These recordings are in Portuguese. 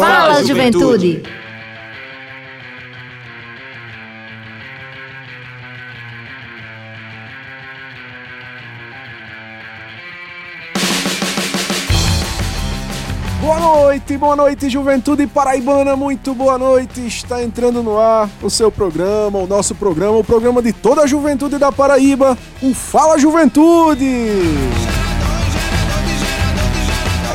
Fala, juventude. Boa noite, boa noite, juventude paraibana, muito boa noite. Está entrando no ar o seu programa, o nosso programa, o programa de toda a juventude da Paraíba, o Fala Juventude.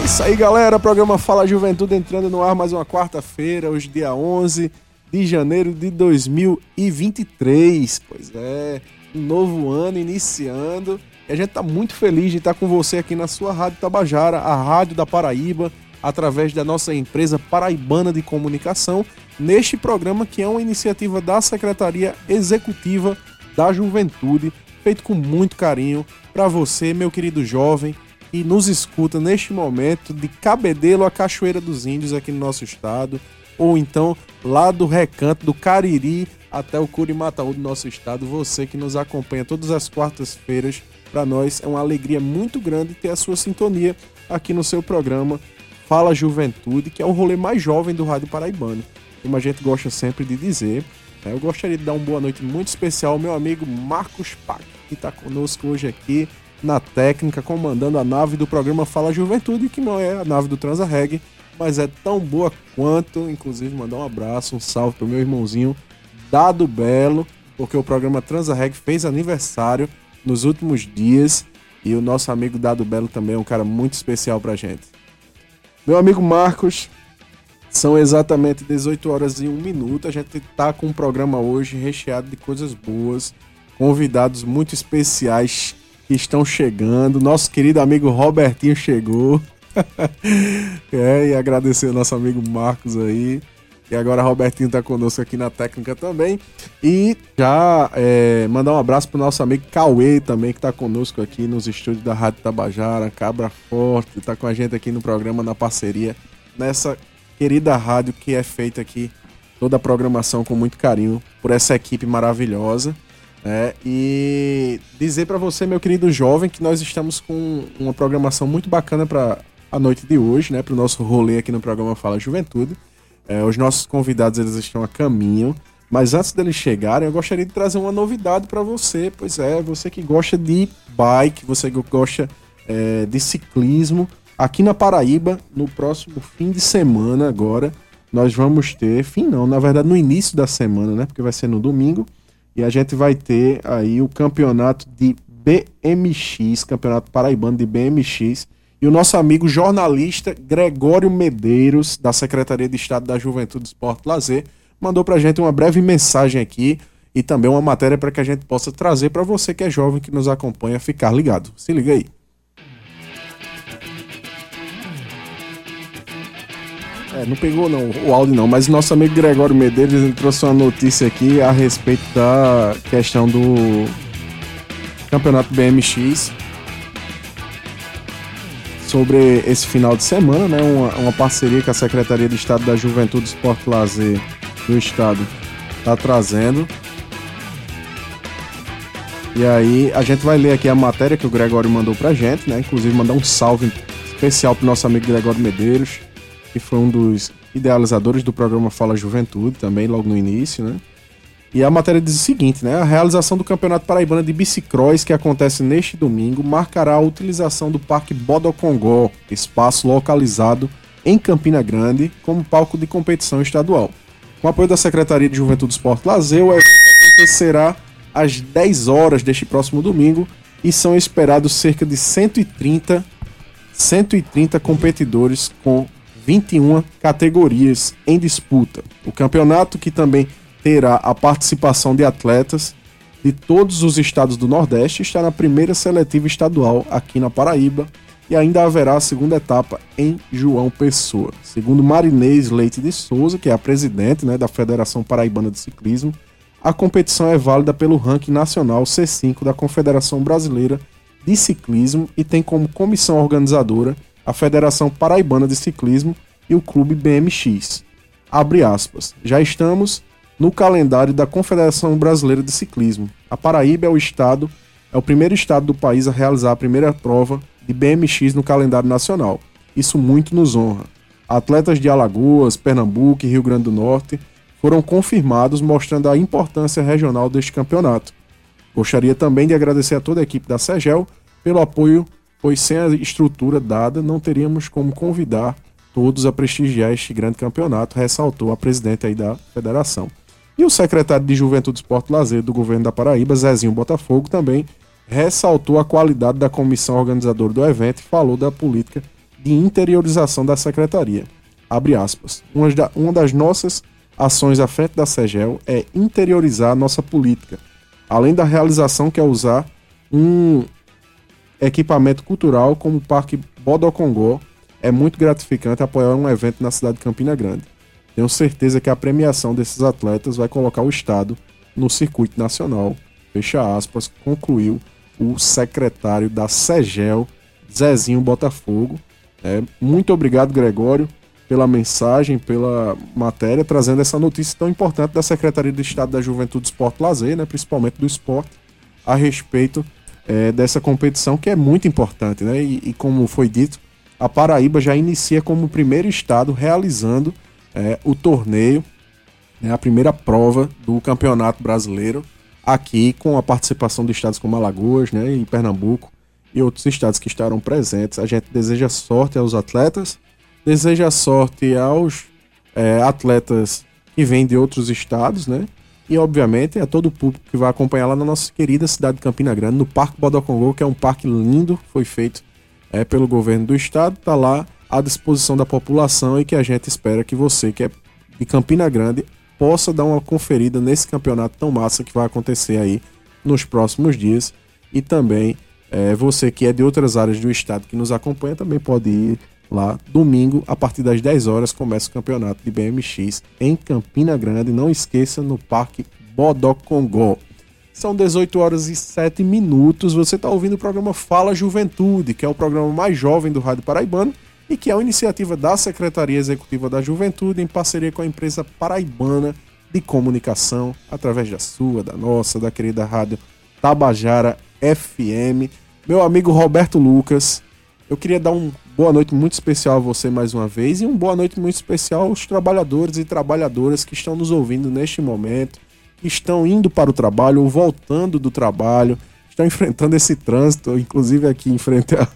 É isso aí, galera. Programa Fala Juventude entrando no ar mais uma quarta-feira, hoje, dia 11 de janeiro de 2023. Pois é, um novo ano iniciando. E a gente tá muito feliz de estar com você aqui na sua Rádio Tabajara, a Rádio da Paraíba, através da nossa empresa Paraibana de Comunicação, neste programa que é uma iniciativa da Secretaria Executiva da Juventude, feito com muito carinho para você, meu querido jovem, nos escuta neste momento de Cabedelo a Cachoeira dos Índios aqui no nosso estado, ou então lá do Recanto do Cariri até o Curimataú do nosso estado, você que nos acompanha todas as quartas-feiras, para nós é uma alegria muito grande ter a sua sintonia aqui no seu programa Fala Juventude, que é o rolê mais jovem do Rádio Paraibano. Como a gente gosta sempre de dizer, né? eu gostaria de dar uma boa noite muito especial ao meu amigo Marcos Pac, que está conosco hoje aqui na técnica, comandando a nave do programa Fala Juventude, que não é a nave do Transa Reg, mas é tão boa quanto. Inclusive, mandar um abraço, um salve pro meu irmãozinho Dado Belo, porque o programa Transa Reg fez aniversário nos últimos dias e o nosso amigo Dado Belo também é um cara muito especial pra gente. Meu amigo Marcos, são exatamente 18 horas e 1 minuto. A gente tá com um programa hoje recheado de coisas boas, convidados muito especiais estão chegando. Nosso querido amigo Robertinho chegou. é, e agradecer ao nosso amigo Marcos aí. E agora Robertinho tá conosco aqui na técnica também. E já é, mandar um abraço pro nosso amigo Cauê também, que tá conosco aqui nos estúdios da Rádio Tabajara, Cabra Forte, tá com a gente aqui no programa, na parceria, nessa querida rádio que é feita aqui, toda a programação com muito carinho, por essa equipe maravilhosa. É, e dizer para você, meu querido jovem, que nós estamos com uma programação muito bacana para a noite de hoje, né, para o nosso rolê aqui no programa Fala Juventude. É, os nossos convidados eles estão a caminho, mas antes deles chegarem, eu gostaria de trazer uma novidade para você. Pois é, você que gosta de bike, você que gosta é, de ciclismo, aqui na Paraíba, no próximo fim de semana agora, nós vamos ter, fim não, na verdade no início da semana, né? Porque vai ser no domingo, e a gente vai ter aí o campeonato de BMX, Campeonato Paraibano de BMX, e o nosso amigo jornalista Gregório Medeiros, da Secretaria de Estado da Juventude, Esporte e Lazer, mandou pra gente uma breve mensagem aqui e também uma matéria para que a gente possa trazer para você que é jovem que nos acompanha ficar ligado. Se liga aí. É, não pegou não o áudio não, mas nosso amigo Gregório Medeiros trouxe uma notícia aqui a respeito da questão do Campeonato BMX sobre esse final de semana, né? Uma, uma parceria que a Secretaria de Estado da Juventude, Esporte e Lazer do Estado está trazendo. E aí a gente vai ler aqui a matéria que o Gregório mandou pra gente, né? Inclusive mandar um salve especial pro nosso amigo Gregório Medeiros, que foi um dos idealizadores do programa Fala Juventude também, logo no início, né? E a matéria diz o seguinte, né? A realização do Campeonato Paraibano de Bicicross, que acontece neste domingo, marcará a utilização do Parque Bodocongó, espaço localizado em Campina Grande, como palco de competição estadual. Com apoio da Secretaria de Juventude, Esporte e Lazer, o evento acontecerá às 10 horas deste próximo domingo e são esperados cerca de 130, 130 competidores com 21 categorias em disputa. O campeonato, que também terá a participação de atletas de todos os estados do Nordeste, está na primeira seletiva estadual aqui na Paraíba e ainda haverá a segunda etapa em João Pessoa. Segundo Marinês Leite de Souza, que é a presidente né, da Federação Paraibana de Ciclismo, a competição é válida pelo ranking nacional C5 da Confederação Brasileira de Ciclismo e tem como comissão organizadora a Federação Paraibana de Ciclismo e o Clube BMX. Abre aspas. Já estamos no calendário da Confederação Brasileira de Ciclismo. A Paraíba é o estado, é o primeiro estado do país a realizar a primeira prova de BMX no calendário nacional. Isso muito nos honra. Atletas de Alagoas, Pernambuco e Rio Grande do Norte foram confirmados, mostrando a importância regional deste campeonato. Gostaria também de agradecer a toda a equipe da SEGEL pelo apoio, pois sem a estrutura dada não teríamos como convidar todos a prestigiar este grande campeonato, ressaltou a presidente aí da federação. E o secretário de Juventude, Esporte e Lazer do governo da Paraíba, Zezinho Botafogo, também ressaltou a qualidade da comissão organizadora do evento e falou da política de interiorização da secretaria. Abre aspas. Uma das nossas ações à frente da SEGEL é interiorizar a nossa política, além da realização que é usar um equipamento cultural como o Parque Bodocongó. É muito gratificante apoiar um evento na cidade de Campina Grande. Tenho certeza que a premiação desses atletas vai colocar o Estado no circuito nacional. Fecha aspas, concluiu o secretário da SEGEL, Zezinho Botafogo. É, muito obrigado, Gregório, pela mensagem, pela matéria, trazendo essa notícia tão importante da Secretaria de Estado da Juventude, Esporte e Lazer, né, principalmente do esporte, a respeito é, dessa competição que é muito importante. Né? E, e, como foi dito, a Paraíba já inicia como o primeiro estado realizando é, o torneio, né, a primeira prova do Campeonato Brasileiro, aqui com a participação de estados como Alagoas né, e Pernambuco e outros estados que estarão presentes. A gente deseja sorte aos atletas, deseja sorte aos é, atletas que vêm de outros estados, né? E, obviamente, a todo o público que vai acompanhar lá na nossa querida cidade de Campina Grande, no Parque Bodocongô, que é um parque lindo, foi feito é, pelo governo do estado, está lá à disposição da população e que a gente espera que você, que é de Campina Grande, possa dar uma conferida nesse campeonato tão massa que vai acontecer aí nos próximos dias. E também é, você que é de outras áreas do estado que nos acompanha também pode ir lá domingo a partir das 10 horas começa o campeonato de BMX em Campina Grande. Não esqueça no Parque Bodocongó. São 18 horas e 7 minutos. Você está ouvindo o programa Fala Juventude, que é o programa mais jovem do Rádio Paraibano e que é uma iniciativa da Secretaria Executiva da Juventude em parceria com a empresa paraibana de comunicação, através da sua, da nossa, da querida rádio Tabajara FM. Meu amigo Roberto Lucas, eu queria dar uma boa noite muito especial a você mais uma vez e uma boa noite muito especial aos trabalhadores e trabalhadoras que estão nos ouvindo neste momento, que estão indo para o trabalho ou voltando do trabalho, estão enfrentando esse trânsito, inclusive aqui em frente a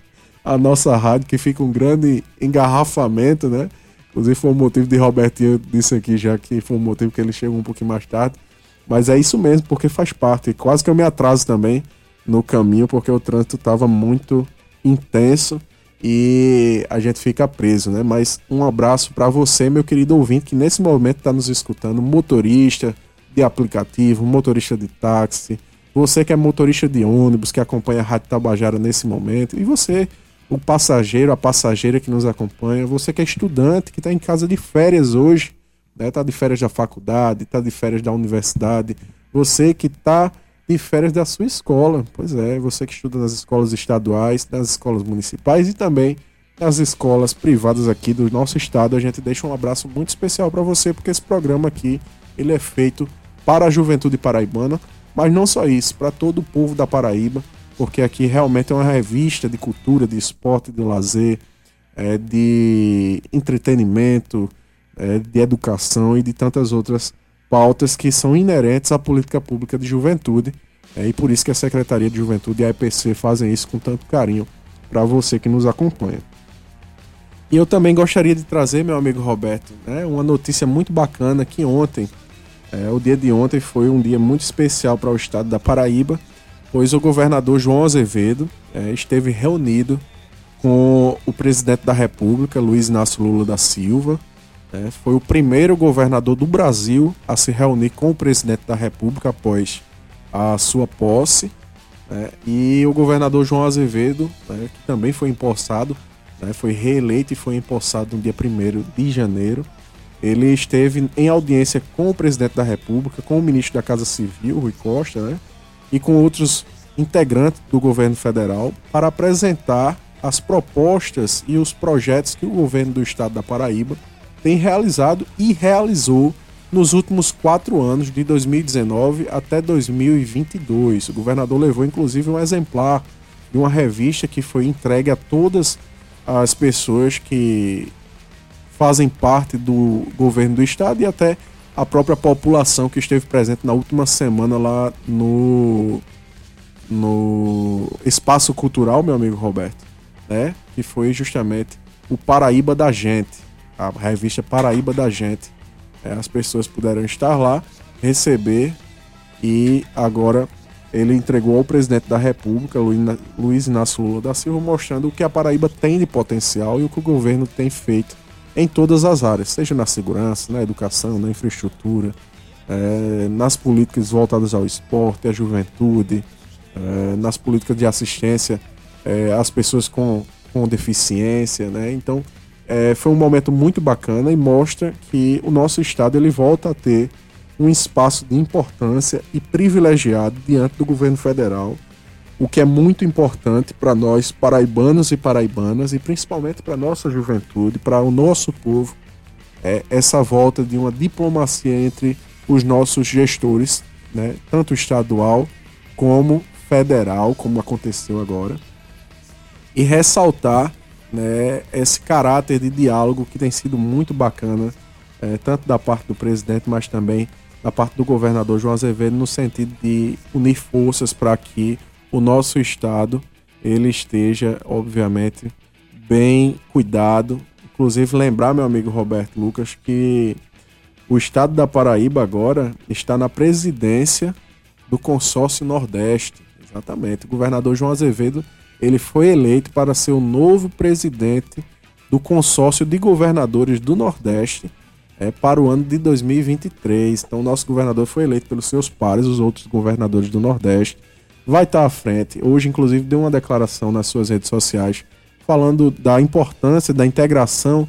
a nossa rádio, que fica um grande engarrafamento, né? Inclusive foi o motivo de Robertinho disse aqui já que foi um motivo que ele chegou um pouquinho mais tarde. Mas é isso mesmo, porque faz parte. Quase que eu me atraso também no caminho, porque o trânsito estava muito intenso e a gente fica preso, né? Mas um abraço para você, meu querido ouvinte, que nesse momento está nos escutando, motorista de aplicativo, motorista de táxi, você que é motorista de ônibus, que acompanha a Rádio Tabajara nesse momento, e você o passageiro, a passageira que nos acompanha, você que é estudante, que está em casa de férias hoje, está né, tá de férias da faculdade, está de férias da universidade, você que está de férias da sua escola, pois é, você que estuda nas escolas estaduais, nas escolas municipais e também nas escolas privadas aqui do nosso estado, a gente deixa um abraço muito especial para você, porque esse programa aqui, ele é feito para a juventude paraibana, mas não só isso, para todo o povo da Paraíba, porque aqui realmente é uma revista de cultura, de esporte, de lazer, é, de entretenimento, é, de educação e de tantas outras pautas que são inerentes à política pública de juventude. É, e por isso que a Secretaria de Juventude e a EPC fazem isso com tanto carinho para você que nos acompanha. E eu também gostaria de trazer, meu amigo Roberto, né, uma notícia muito bacana que ontem, é, o dia de ontem foi um dia muito especial para o estado da Paraíba, pois o governador João Azevedo é, esteve reunido com o presidente da República, Luiz Inácio Lula da Silva. É, foi o primeiro governador do Brasil a se reunir com o presidente da República após a sua posse. É, e o governador João Azevedo, né, que também foi empossado, né, foi reeleito e foi empossado no dia 1 de janeiro. Ele esteve em audiência com o presidente da República, com o ministro da Casa Civil, Rui Costa, né? e com outros integrantes do governo federal para apresentar as propostas e os projetos que o governo do estado da Paraíba tem realizado e realizou nos últimos quatro anos, de 2019 até 2022. O governador levou inclusive um exemplar de uma revista que foi entregue a todas as pessoas que fazem parte do governo do estado e até a própria população que esteve presente na última semana lá no no espaço cultural, meu amigo Roberto, né? Que foi justamente o Paraíba da Gente, a revista Paraíba da Gente. É, as pessoas puderam estar lá, receber e agora ele entregou ao presidente da República, Luiz Inácio Lula da Silva, mostrando o que a Paraíba tem de potencial e o que o governo tem feito em todas as áreas, seja na segurança, na educação, na infraestrutura, é, nas políticas voltadas ao esporte, à juventude, é, nas políticas de assistência é, às pessoas com, com deficiência, né? Então, é, foi um momento muito bacana e mostra que o nosso estado ele volta a ter um espaço de importância e privilegiado diante do governo federal, o que é muito importante para nós paraibanos e paraibanas e principalmente para nossa juventude, para o nosso povo, é essa volta de uma diplomacia entre os nossos gestores, né, tanto estadual como federal, como aconteceu agora, e ressaltar né, esse caráter de diálogo que tem sido muito bacana, é, tanto da parte do presidente, mas também da parte do governador João Azevedo no sentido de unir forças para que o nosso estado ele esteja, obviamente, bem cuidado. Inclusive lembrar, meu amigo Roberto Lucas, que o estado da Paraíba agora está na presidência do consórcio Nordeste. Exatamente. O governador João Azevedo ele foi eleito para ser o novo presidente do consórcio de governadores do Nordeste é, para o ano de 2023. Então, o nosso governador foi eleito pelos seus pares, os outros governadores do Nordeste. Vai estar à frente. Hoje, inclusive, deu uma declaração nas suas redes sociais falando da importância da integração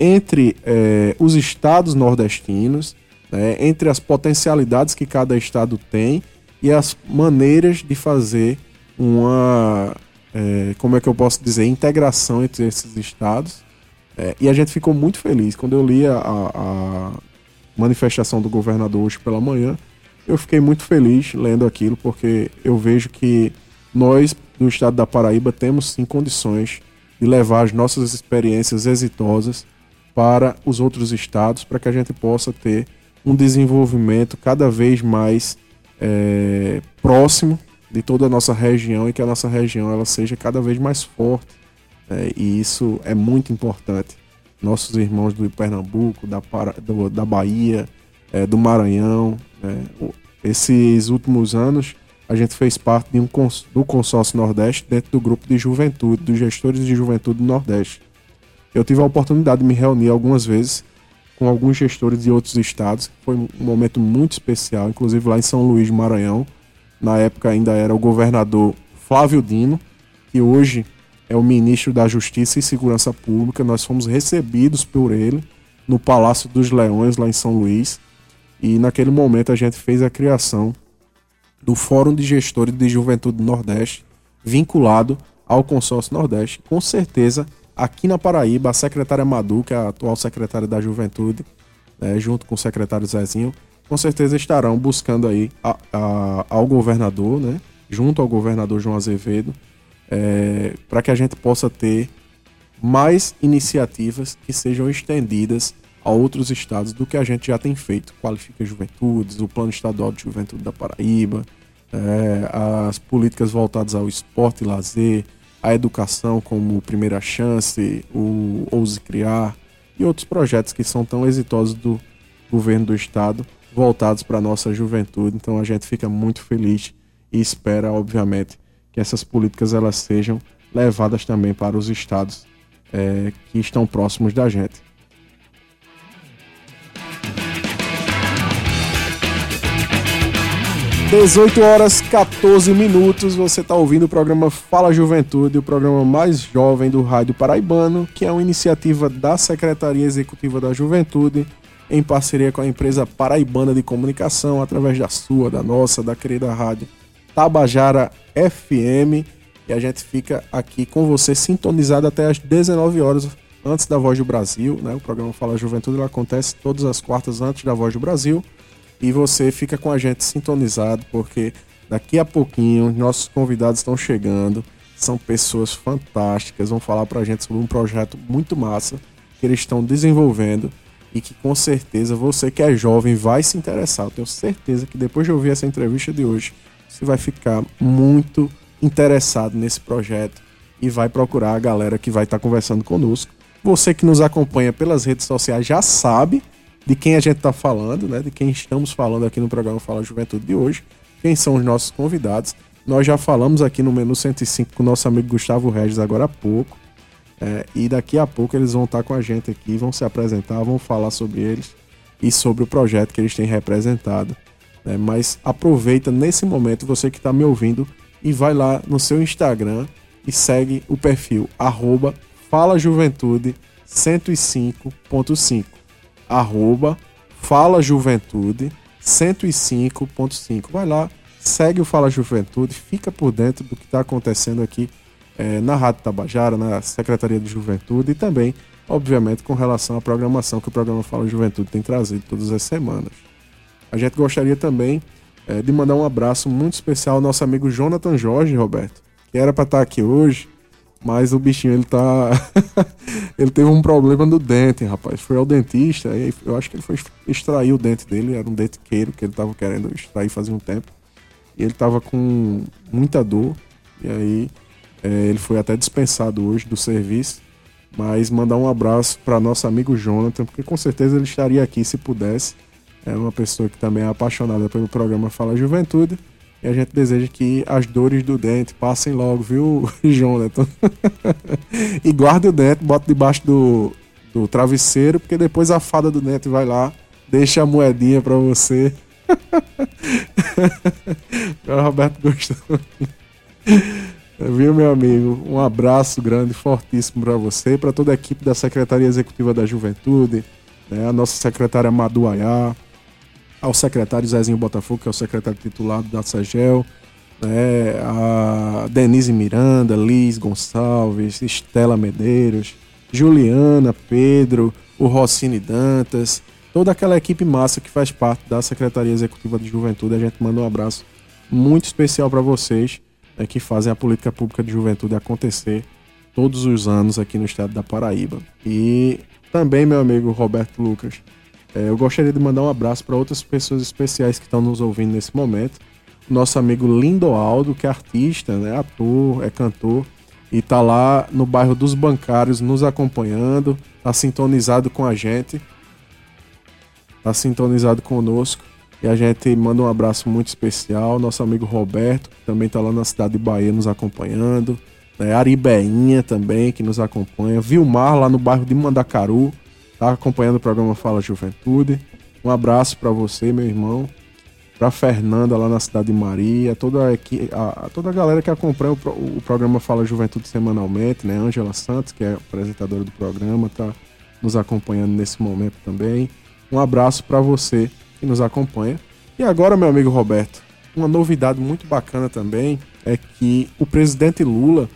entre é, os estados nordestinos, né, entre as potencialidades que cada estado tem e as maneiras de fazer uma, é, como é que eu posso dizer, integração entre esses estados é, e a gente ficou muito feliz. Quando eu li a, a, manifestação do governador hoje pela manhã, eu fiquei muito feliz lendo aquilo, porque eu vejo que nós, no estado da Paraíba, temos sim condições de levar as nossas experiências exitosas para os outros estados, para que a gente possa ter um desenvolvimento cada vez mais é, próximo de toda a nossa região e que a nossa região ela seja cada vez mais forte é, e isso é muito importante. Nossos irmãos do Pernambuco, da, do, da Bahia, é, do Maranhão, né? esses últimos anos a gente fez parte de um cons do consórcio Nordeste dentro do grupo de juventude, dos gestores de juventude do Nordeste. Eu tive a oportunidade de me reunir algumas vezes com alguns gestores de outros estados. Foi um momento muito especial, inclusive lá em São Luís Maranhão. Na época ainda era o governador Flávio Dino, que hoje é o ministro da Justiça e Segurança Pública. Nós fomos recebidos por ele no Palácio dos Leões, lá em São Luís. E naquele momento a gente fez a criação do Fórum de Gestores de Juventude Nordeste, vinculado ao Consórcio Nordeste. Com certeza, aqui na Paraíba, a secretária Madu, que é a atual secretária da Juventude, né, junto com o secretário Zezinho, com certeza estarão buscando aí a, a, ao governador, né, junto ao governador João Azevedo, é, para que a gente possa ter mais iniciativas que sejam estendidas a outros estados do que a gente já tem feito. Qualifica Juventudes, o Plano Estadual de Juventude da Paraíba, é, as políticas voltadas ao esporte e lazer, a educação como Primeira Chance, o Ouse Criar e outros projetos que são tão exitosos do governo do estado voltados para a nossa juventude. Então a gente fica muito feliz e espera, obviamente, que essas políticas elas sejam levadas também para os estados é, que estão próximos da gente. Dezoito horas 14 minutos, você está ouvindo o programa Fala Juventude, o programa mais jovem do Rádio Paraibano, que é uma iniciativa da Secretaria Executiva da Juventude, em parceria com a empresa Paraibana de Comunicação, através da sua, da nossa, da querida rádio Tabajara FM. E a gente fica aqui com você sintonizado até às 19 horas antes da Voz do Brasil. Né? O programa Fala Juventude ele acontece todas as quartas antes da Voz do Brasil. E você fica com a gente sintonizado, porque daqui a pouquinho nossos convidados estão chegando. São pessoas fantásticas, vão falar pra gente sobre um projeto muito massa que eles estão desenvolvendo e que com certeza você que é jovem vai se interessar. Eu tenho certeza que depois de ouvir essa entrevista de hoje, você vai ficar muito interessado nesse projeto e vai procurar a galera que vai estar conversando conosco. Você que nos acompanha pelas redes sociais já sabe de quem a gente está falando, né? De quem estamos falando aqui no programa Fala Juventude de hoje, quem são os nossos convidados. Nós já falamos aqui no menu 105 com o nosso amigo Gustavo Regis agora há pouco. É, e daqui a pouco eles vão estar com a gente aqui, vão se apresentar, vão falar sobre eles e sobre o projeto que eles têm representado. Né? Mas aproveita nesse momento, você que está me ouvindo, e vai lá no seu Instagram e segue o perfil arroba Fala Juventude 105.5. Arroba Fala Juventude 105.5. Vai lá, segue o Fala Juventude, fica por dentro do que está acontecendo aqui é, na Rádio Tabajara, na Secretaria de Juventude e também, obviamente, com relação à programação que o programa Fala Juventude tem trazido todas as semanas. A gente gostaria também é, de mandar um abraço muito especial ao nosso amigo Jonathan Jorge, Roberto, que era para estar tá aqui hoje, mas o bichinho ele tá. ele teve um problema no dente, rapaz. Foi ao dentista, e eu acho que ele foi extrair o dente dele, era um dente queiro que ele tava querendo extrair fazia um tempo. E ele tava com muita dor, e aí é, ele foi até dispensado hoje do serviço, mas mandar um abraço para nosso amigo Jonathan, porque com certeza ele estaria aqui se pudesse. É uma pessoa que também é apaixonada pelo programa Fala Juventude. E a gente deseja que as dores do dente passem logo, viu, Jonathan? e guarde o dente, bota debaixo do, do travesseiro, porque depois a fada do dente vai lá, deixa a moedinha para você. o Roberto gostou. Viu, meu amigo? Um abraço grande, fortíssimo para você, para toda a equipe da Secretaria Executiva da Juventude, né, a nossa secretária Madu Ayá, ao secretário Zezinho Botafogo, que é o secretário titulado da SAGEL, né, a Denise Miranda, Liz Gonçalves, Estela Medeiros, Juliana, Pedro, o Rossini Dantas, toda aquela equipe massa que faz parte da Secretaria Executiva de Juventude. A gente manda um abraço muito especial para vocês é, que fazem a política pública de juventude acontecer todos os anos aqui no estado da Paraíba. E também, meu amigo Roberto Lucas, é, eu gostaria de mandar um abraço para outras pessoas especiais que estão nos ouvindo nesse momento. Nosso amigo Lindoaldo, que é artista, né, ator, é cantor, e está lá no bairro dos Bancários nos acompanhando, está sintonizado com a gente, está sintonizado conosco. E a gente manda um abraço muito especial. Nosso amigo Roberto, que também está lá na cidade de Bahia nos acompanhando. Né? Aribeinha também, que nos acompanha. Vilmar, lá no bairro de Mandacaru, está acompanhando o programa Fala Juventude. Um abraço para você, meu irmão. Para Fernanda, lá na cidade de Maria. Toda a, a, toda a galera que acompanha o, o programa Fala Juventude semanalmente. né? Angela Santos, que é apresentadora do programa, está nos acompanhando nesse momento também. Um abraço para você que nos acompanha. E agora, meu amigo Roberto, uma novidade muito bacana também é que o presidente Lula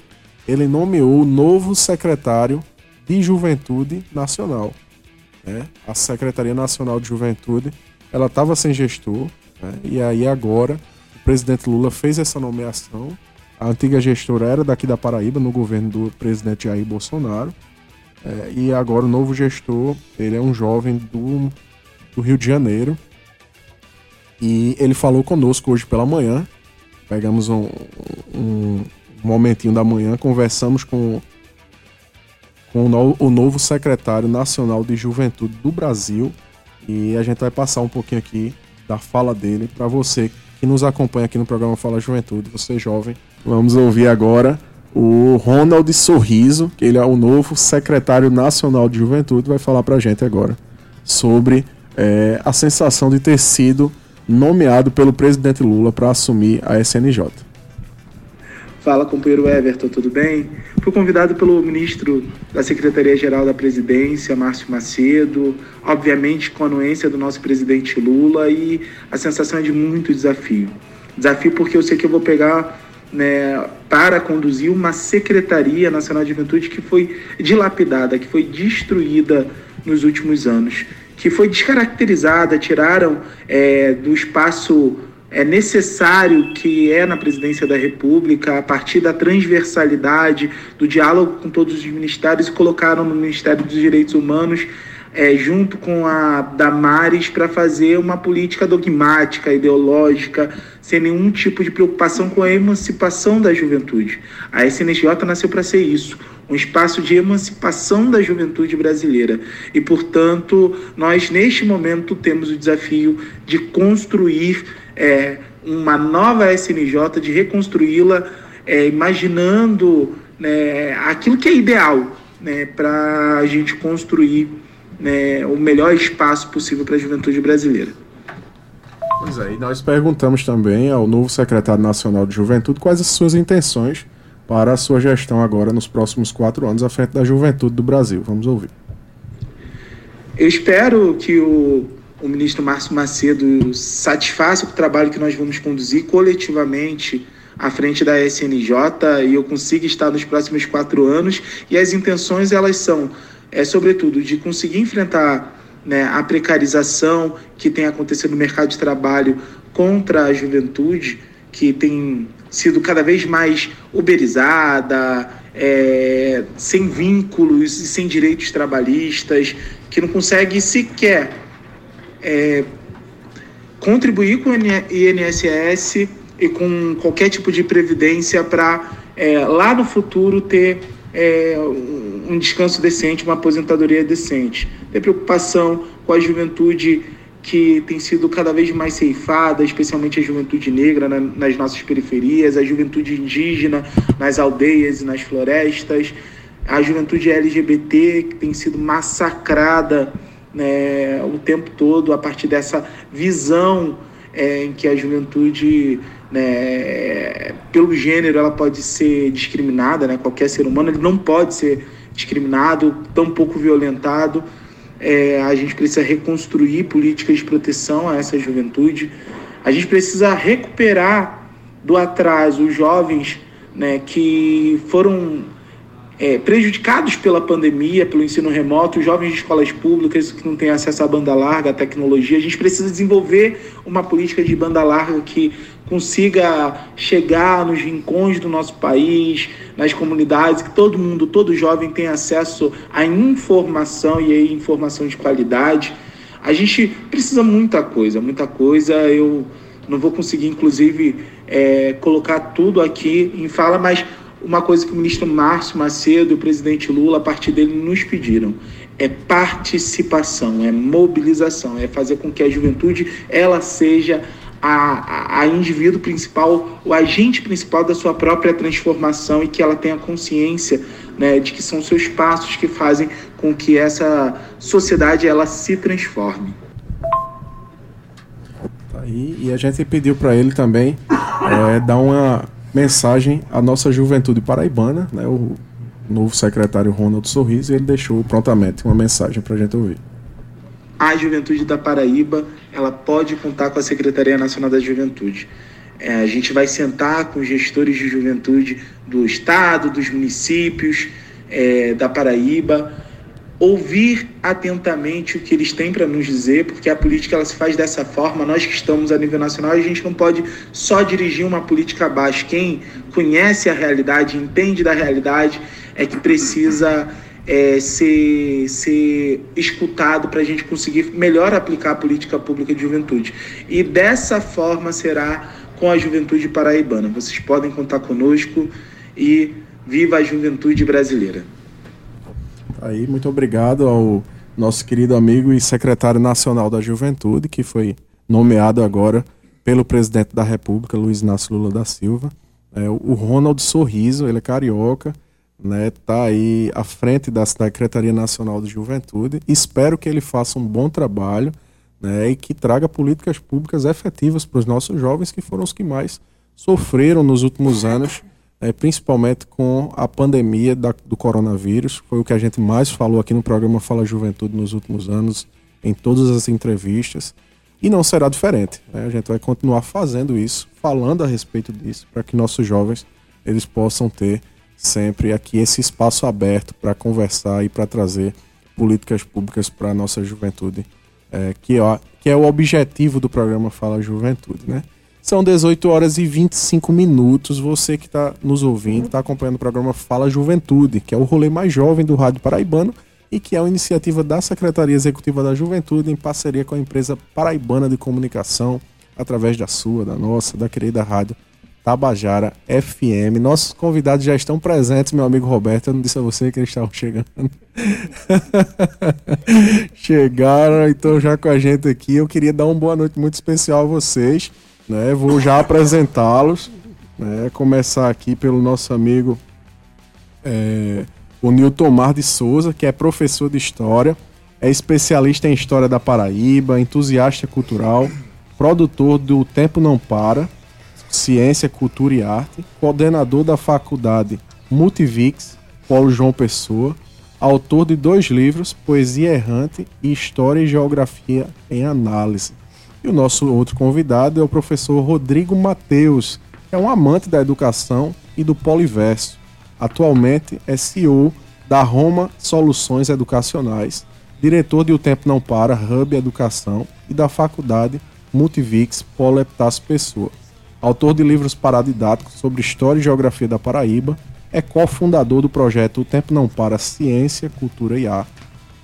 ele nomeou o novo secretário de Juventude Nacional. Né? A Secretaria Nacional de Juventude ela estava sem gestor né? e aí agora o presidente Lula fez essa nomeação. A antiga gestora era daqui da Paraíba, no governo do presidente Jair Bolsonaro. É, e agora o novo gestor, ele é um jovem do, do Rio de Janeiro, e ele falou conosco hoje pela manhã. Pegamos um, um momentinho da manhã, conversamos com, com o, no, o novo secretário nacional de juventude do Brasil. E a gente vai passar um pouquinho aqui da fala dele para você que nos acompanha aqui no programa Fala Juventude, você jovem. Vamos ouvir agora o Ronald Sorriso, que ele é o novo secretário nacional de juventude, vai falar para a gente agora sobre é, a sensação de ter sido nomeado pelo presidente Lula para assumir a SNJ. Fala, companheiro Everton, tudo bem? Fui convidado pelo ministro da Secretaria-Geral da Presidência, Márcio Macedo, obviamente com a anuência do nosso presidente Lula, e a sensação é de muito desafio. Desafio porque eu sei que eu vou pegar né, para conduzir uma Secretaria Nacional de Juventude que foi dilapidada, que foi destruída nos últimos anos que foi descaracterizada, tiraram é, do espaço é necessário que é na presidência da República, a partir da transversalidade, do diálogo com todos os ministérios, colocaram no Ministério dos Direitos Humanos, é, junto com a Damares, para fazer uma política dogmática, ideológica, sem nenhum tipo de preocupação com a emancipação da juventude. A SNJ nasceu para ser isso um espaço de emancipação da juventude brasileira. E, portanto, nós, neste momento, temos o desafio de construir é, uma nova SNJ, de reconstruí-la, é, imaginando né, aquilo que é ideal né, para a gente construir né, o melhor espaço possível para a juventude brasileira. Pois é, e nós perguntamos também ao novo secretário nacional de juventude quais as suas intenções para a sua gestão agora nos próximos quatro anos à frente da juventude do Brasil. Vamos ouvir. Eu espero que o, o ministro Márcio Macedo satisfaça o trabalho que nós vamos conduzir coletivamente à frente da SNJ e eu consiga estar nos próximos quatro anos. E as intenções elas são, é, sobretudo, de conseguir enfrentar né, a precarização que tem acontecido no mercado de trabalho contra a juventude, que tem sido cada vez mais uberizada, é, sem vínculos e sem direitos trabalhistas, que não consegue sequer é, contribuir com o INSS e com qualquer tipo de previdência para é, lá no futuro ter é, um descanso decente, uma aposentadoria decente. Tem preocupação com a juventude que tem sido cada vez mais ceifada, especialmente a juventude negra na, nas nossas periferias, a juventude indígena nas aldeias e nas florestas, a juventude LGBT que tem sido massacrada né, o tempo todo a partir dessa visão é, em que a juventude, né, pelo gênero, ela pode ser discriminada, né, qualquer ser humano ele não pode ser discriminado, tão pouco violentado. É, a gente precisa reconstruir políticas de proteção a essa juventude. A gente precisa recuperar do atraso os jovens né, que foram é, prejudicados pela pandemia, pelo ensino remoto, os jovens de escolas públicas que não têm acesso à banda larga, à tecnologia. A gente precisa desenvolver uma política de banda larga que consiga chegar nos rincões do nosso país, nas comunidades, que todo mundo, todo jovem tenha acesso à informação e à informação de qualidade. A gente precisa muita coisa, muita coisa. Eu não vou conseguir, inclusive, é, colocar tudo aqui em fala, mas uma coisa que o ministro Márcio Macedo e o presidente Lula, a partir dele, nos pediram é participação, é mobilização, é fazer com que a juventude ela seja a, a, indivíduo principal, o agente principal da sua própria transformação e que ela tenha consciência né, de que são seus passos que fazem com que essa sociedade ela se transforme. Tá aí, e a gente pediu para ele também é, dar uma mensagem à nossa juventude paraibana, né, o novo secretário Ronald Sorriso, ele deixou prontamente uma mensagem para a gente ouvir a juventude da Paraíba ela pode contar com a Secretaria Nacional da Juventude. É, a gente vai sentar com os gestores de juventude do Estado, dos municípios, é, da Paraíba, ouvir atentamente o que eles têm para nos dizer, porque a política ela se faz dessa forma. Nós que estamos a nível nacional, a gente não pode só dirigir uma política abaixo. Quem conhece a realidade, entende da realidade, é que precisa é, ser, ser escutado para a gente conseguir melhor aplicar a política pública de juventude. E dessa forma será com a juventude paraibana. Vocês podem contar conosco e viva a juventude brasileira. Aí, muito obrigado ao nosso querido amigo e secretário nacional da Juventude, que foi nomeado agora pelo presidente da República, Luiz Inácio Lula da Silva. É, o Ronald Sorriso, ele é carioca, né, tá aí à frente da Secretaria Nacional de Juventude. Espero que ele faça um bom trabalho né, e que traga políticas públicas efetivas para os nossos jovens, que foram os que mais sofreram nos últimos anos, é, principalmente com a pandemia da, do coronavírus. Foi o que a gente mais falou aqui no programa Fala Juventude nos últimos anos, em todas as entrevistas. E não será diferente. Né? A gente vai continuar fazendo isso, falando a respeito disso, para que nossos jovens eles possam ter sempre aqui esse espaço aberto para conversar e para trazer políticas públicas para a nossa juventude, é, que, é, que é o objetivo do programa Fala Juventude, né? São 18 horas e 25 minutos. Você que está nos ouvindo, está acompanhando o programa Fala Juventude, que é o rolê mais jovem do Rádio Paraibano e que é uma iniciativa da Secretaria Executiva da Juventude em parceria com a empresa Paraibana de Comunicação, através da sua, da nossa, da querida rádio Tabajara FM. Nossos convidados já estão presentes, meu amigo Roberto. Eu não disse a você que eles estavam chegando. Chegaram, então já com a gente aqui. Eu queria dar uma boa noite muito especial a vocês. Né? Vou já apresentá-los. Né? Começar aqui pelo nosso amigo é, o Nilton Mar de Souza, que é professor de História, é especialista em História da Paraíba, entusiasta cultural, produtor do Tempo Não Para, Ciência, Cultura e Arte, coordenador da faculdade Multivix, Polo João Pessoa, autor de dois livros, Poesia Errante e História e Geografia em Análise. E o nosso outro convidado é o professor Rodrigo Mateus, que é um amante da educação e do poliverso. Atualmente é CEO da Roma Soluções Educacionais, diretor de O Tempo Não Para, Hub Educação e da Faculdade Multivix Polo Epitácio Pessoa. Autor de livros paradidáticos sobre história e geografia da Paraíba, é cofundador do projeto O Tempo Não Para Ciência, Cultura e Arte.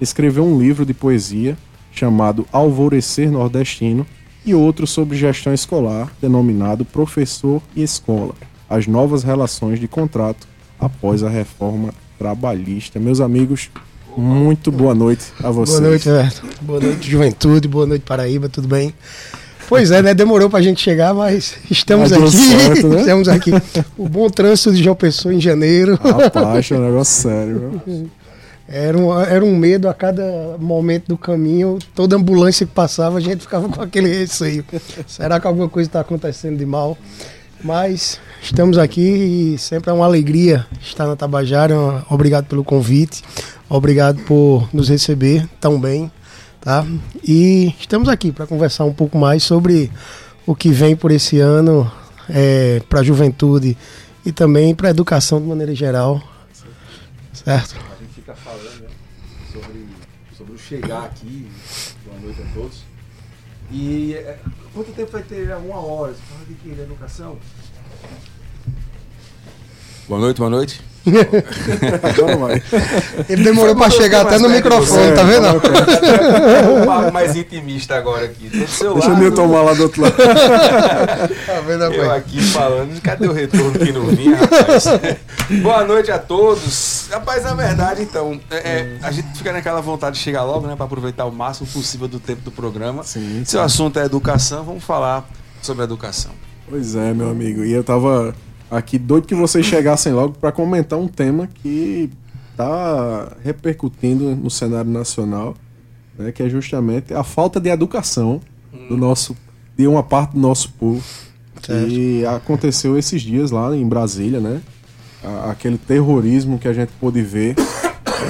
Escreveu um livro de poesia chamado Alvorecer Nordestino, e outro sobre gestão escolar, denominado Professor e Escola: As novas relações de contrato após a reforma trabalhista. Meus amigos, muito boa noite a vocês. Boa noite, Everton. Boa noite, juventude. Boa noite, Paraíba. Tudo bem? Pois é, né? Demorou pra gente chegar, mas estamos aqui. Certo, né? Estamos aqui. O bom trânsito de João Pessoa em janeiro. Rapaz, é um negócio sério. Viu? Era um, era um medo a cada momento do caminho. Toda ambulância que passava, a gente ficava com aquele receio. Será que alguma coisa está acontecendo de mal? Mas estamos aqui e sempre é uma alegria estar na Tabajara. Obrigado pelo convite. Obrigado por nos receber tão bem. Tá? E estamos aqui para conversar um pouco mais sobre o que vem por esse ano é, para a juventude e também para a educação de maneira geral. Certo? Fica falando né, sobre, sobre o chegar aqui. Boa noite a todos. E é, quanto tempo vai ter? Uma hora. Você fala de que? De educação? Boa noite, boa noite. Ele demorou para chegar até no microfone, tá vendo? um papo mais intimista agora aqui. Deixa lado. eu tomar lá do outro lado. tá vendo, eu aqui falando, cadê o retorno que não vinha, rapaz? Boa noite a todos. Rapaz, na verdade, então, é, é, a gente fica naquela vontade de chegar logo, né, para aproveitar o máximo possível do tempo do programa. Sim, Se o assunto é educação, vamos falar sobre educação. Pois é, meu amigo. E eu tava aqui doido que vocês chegassem logo para comentar um tema que está repercutindo no cenário nacional, né, que é justamente a falta de educação do nosso de uma parte do nosso povo. Certo. E aconteceu esses dias lá em Brasília, né? Aquele terrorismo que a gente pôde ver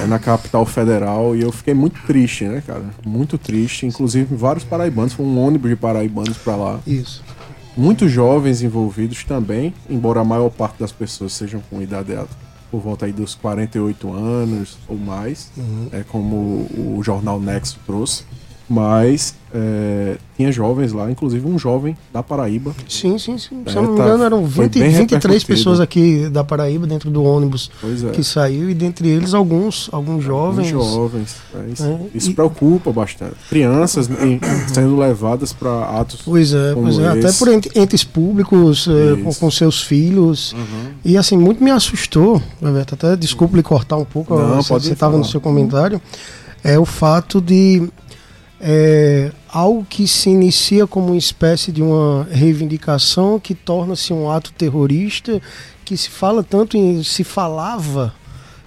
é, na capital federal e eu fiquei muito triste, né, cara? Muito triste. Inclusive, vários paraibanos, foi um ônibus de paraibanos para lá. Isso muitos jovens envolvidos também, embora a maior parte das pessoas sejam com idade por volta aí dos 48 anos ou mais, uhum. é como o jornal Nexo trouxe. Mas é, tinha jovens lá, inclusive um jovem da Paraíba. Sim, sim, sim. É, Se eu não me tá, engano, eram 20, 23 pessoas aqui da Paraíba dentro do ônibus é. que saiu, e dentre eles alguns, alguns jovens. Alguns jovens. É, isso, é, isso e... preocupa bastante. Crianças em, sendo levadas para atos. Pois é, pois é. Até por entes públicos, é, com, com, seus filhos. Uhum. E assim, muito me assustou, Roberto. Até desculpe lhe cortar um pouco, não, você estava no seu comentário. É o fato de é, algo que se inicia como uma espécie de uma reivindicação que torna-se um ato terrorista, que se fala tanto em, se falava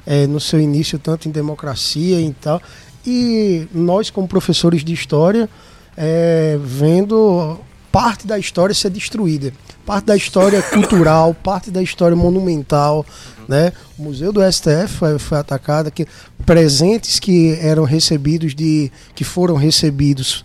é, no seu início tanto em democracia e tal, e nós como professores de história é, vendo parte da história ser destruída, parte da história cultural, parte da história monumental, né? O Museu do STF foi, foi atacado, que presentes que eram recebidos de que foram recebidos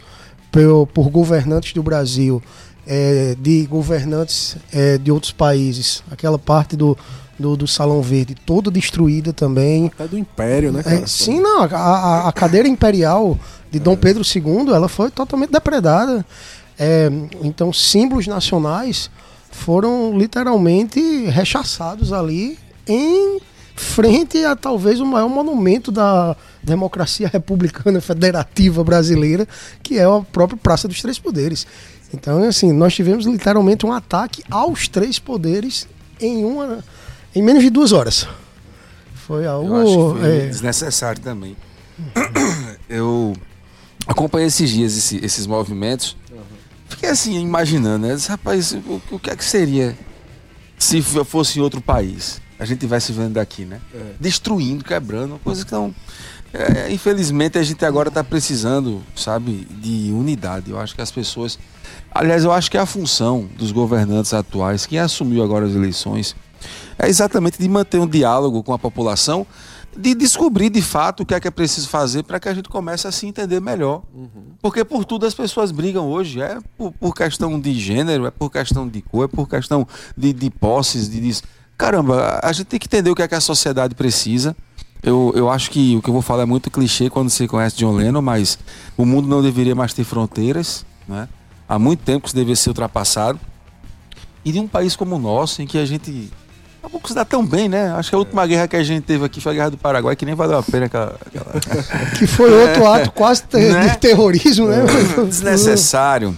por, por governantes do Brasil, é, de governantes é, de outros países, aquela parte do, do, do, Salão Verde, toda destruída também. Até do Império, né? É, sim, não. A, a, a, cadeira imperial de Dom é. Pedro II, ela foi totalmente depredada. É, então, símbolos nacionais foram literalmente rechaçados ali em frente a talvez o maior monumento da democracia republicana federativa brasileira, que é a própria Praça dos Três Poderes. Então, assim, nós tivemos literalmente um ataque aos três poderes em uma em menos de duas horas. Foi algo foi é... desnecessário também. Eu acompanhei esses dias esse, esses movimentos. Fiquei assim imaginando, né? Rapaz, o, o que é que seria se fosse em outro país? A gente tivesse vendo daqui, né? É. Destruindo, quebrando, coisa que não. É, infelizmente a gente agora está precisando, sabe, de unidade. Eu acho que as pessoas. Aliás, eu acho que é a função dos governantes atuais, quem assumiu agora as eleições, é exatamente de manter um diálogo com a população, de descobrir de fato o que é que é preciso fazer para que a gente comece a se entender melhor. Uhum. Porque por tudo as pessoas brigam hoje. É por, por, questão de gênero, é por questão de cor, é por questão de, de posses, de, de. Caramba, a gente tem que entender o que é que a sociedade precisa. Eu, eu acho que o que eu vou falar é muito clichê quando você conhece John Lennon, mas o mundo não deveria mais ter fronteiras. Né? Há muito tempo que isso deveria ser ultrapassado. E de um país como o nosso, em que a gente a pouco se dá tão bem, né? Acho que a última guerra que a gente teve aqui foi a Guerra do Paraguai, que nem valeu a pena aquela. aquela... que foi outro ato quase ter, né? de terrorismo, né? Desnecessário.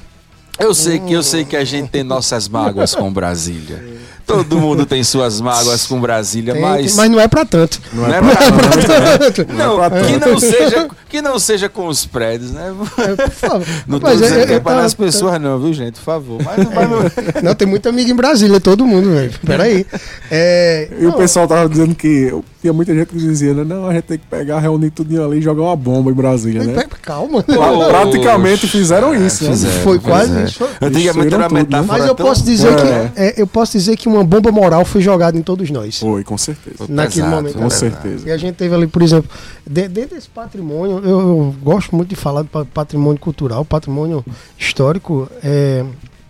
Eu sei que eu sei que a gente tem nossas mágoas com Brasília. Todo mundo tem suas mágoas com Brasília, tem, mas. Mas não é para tanto. Não, não é, é para tanto. tanto. Não, não, que, não seja, que não seja com os prédios, né? É, por favor. Não tô dizendo é, que é para as pessoas, não, viu, gente? Por favor. Mas, mas não... não, tem muito amigo em Brasília, todo mundo, velho. Peraí. É, e o pessoal tava dizendo que tinha muita gente que dizia, né? Não, a gente tem que pegar, reunir tudo ali e jogar uma bomba em Brasília, né? Calma. Praticamente fizeram isso. Né? Fizeram, foi quase é. isso. Antigamente era metáfora. Mas eu posso dizer que é, eu posso dizer que uma bomba moral foi jogada em todos nós. Foi, com certeza. Naquele Exato, momento. Com certeza. E a gente teve ali, por exemplo, dentro desse patrimônio, eu, eu gosto muito de falar do patrimônio cultural, patrimônio histórico, é,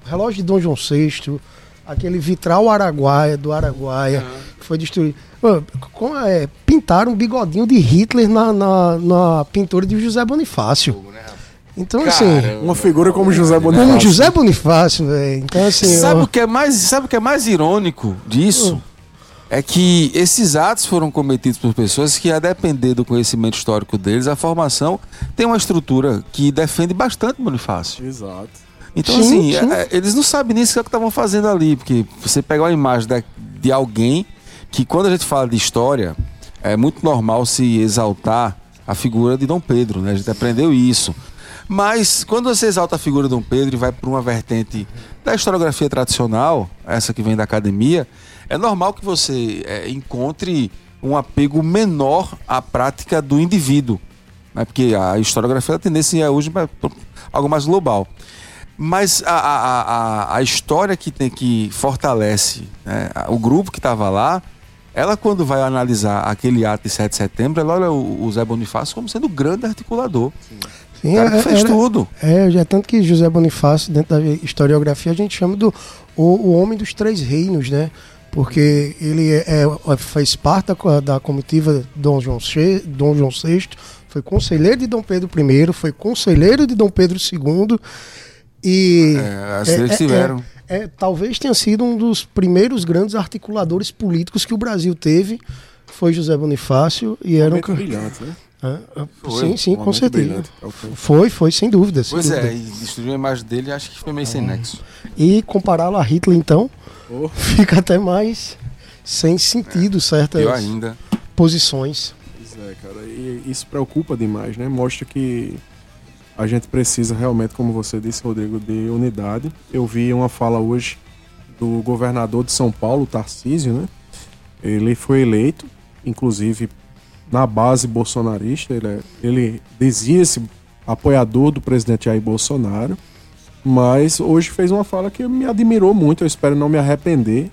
relógio de Dom João VI, aquele vitral Araguaia, do Araguaia, uhum. que foi destruído. É, pintaram um bigodinho de Hitler na, na, na pintura de José Bonifácio. Né, então, assim, Caramba. assim. Uma figura como José Bonifácio. Como José Bonifácio, velho. Então, assim. Sabe, eu... o que é mais, sabe o que é mais irônico disso? É que esses atos foram cometidos por pessoas que, a depender do conhecimento histórico deles, a formação tem uma estrutura que defende bastante Bonifácio. Exato. Então, sim, assim, sim. É, eles não sabem nem o que estavam fazendo ali, porque você pegar uma imagem de, de alguém que, quando a gente fala de história, é muito normal se exaltar a figura de Dom Pedro, né? A gente aprendeu isso. Mas quando você exalta a figura de Dom Pedro e vai para uma vertente da historiografia tradicional, essa que vem da academia, é normal que você é, encontre um apego menor à prática do indivíduo. Né? Porque a historiografia a tendência é hoje para algo mais global. Mas a, a, a, a, história que tem que fortalece né? o grupo que estava lá, ela quando vai analisar aquele ato de 7 de setembro, ela olha o, o Zé Bonifácio como sendo o grande articulador. Sim. Sim, cara é, fez era, tudo. É, já tanto que José Bonifácio, dentro da historiografia, a gente chama do o, o homem dos três reinos, né? Porque ele é, é, fez parte da, da comitiva Dom João, Dom João VI, foi conselheiro de Dom Pedro I, foi conselheiro de Dom Pedro II e é, as é, tiveram. É, é, talvez tenha sido um dos primeiros grandes articuladores políticos que o Brasil teve, foi José Bonifácio e era um brilhante, né? Ah, foi, sim, sim, com certeza. Foi, foi, sem dúvida. Sem pois é, dúvida. é, e destruir a imagem dele acho que foi meio sem nexo. E compará-lo a Hitler, então, oh. fica até mais sem sentido é, certas posições. Pois é, cara, e isso preocupa demais, né? Mostra que a gente precisa realmente, como você disse, Rodrigo, de unidade. Eu vi uma fala hoje do governador de São Paulo, Tarcísio, né? Ele foi eleito, inclusive na base bolsonarista. Ele, é, ele dizia-se apoiador do presidente Jair Bolsonaro, mas hoje fez uma fala que me admirou muito. Eu espero não me arrepender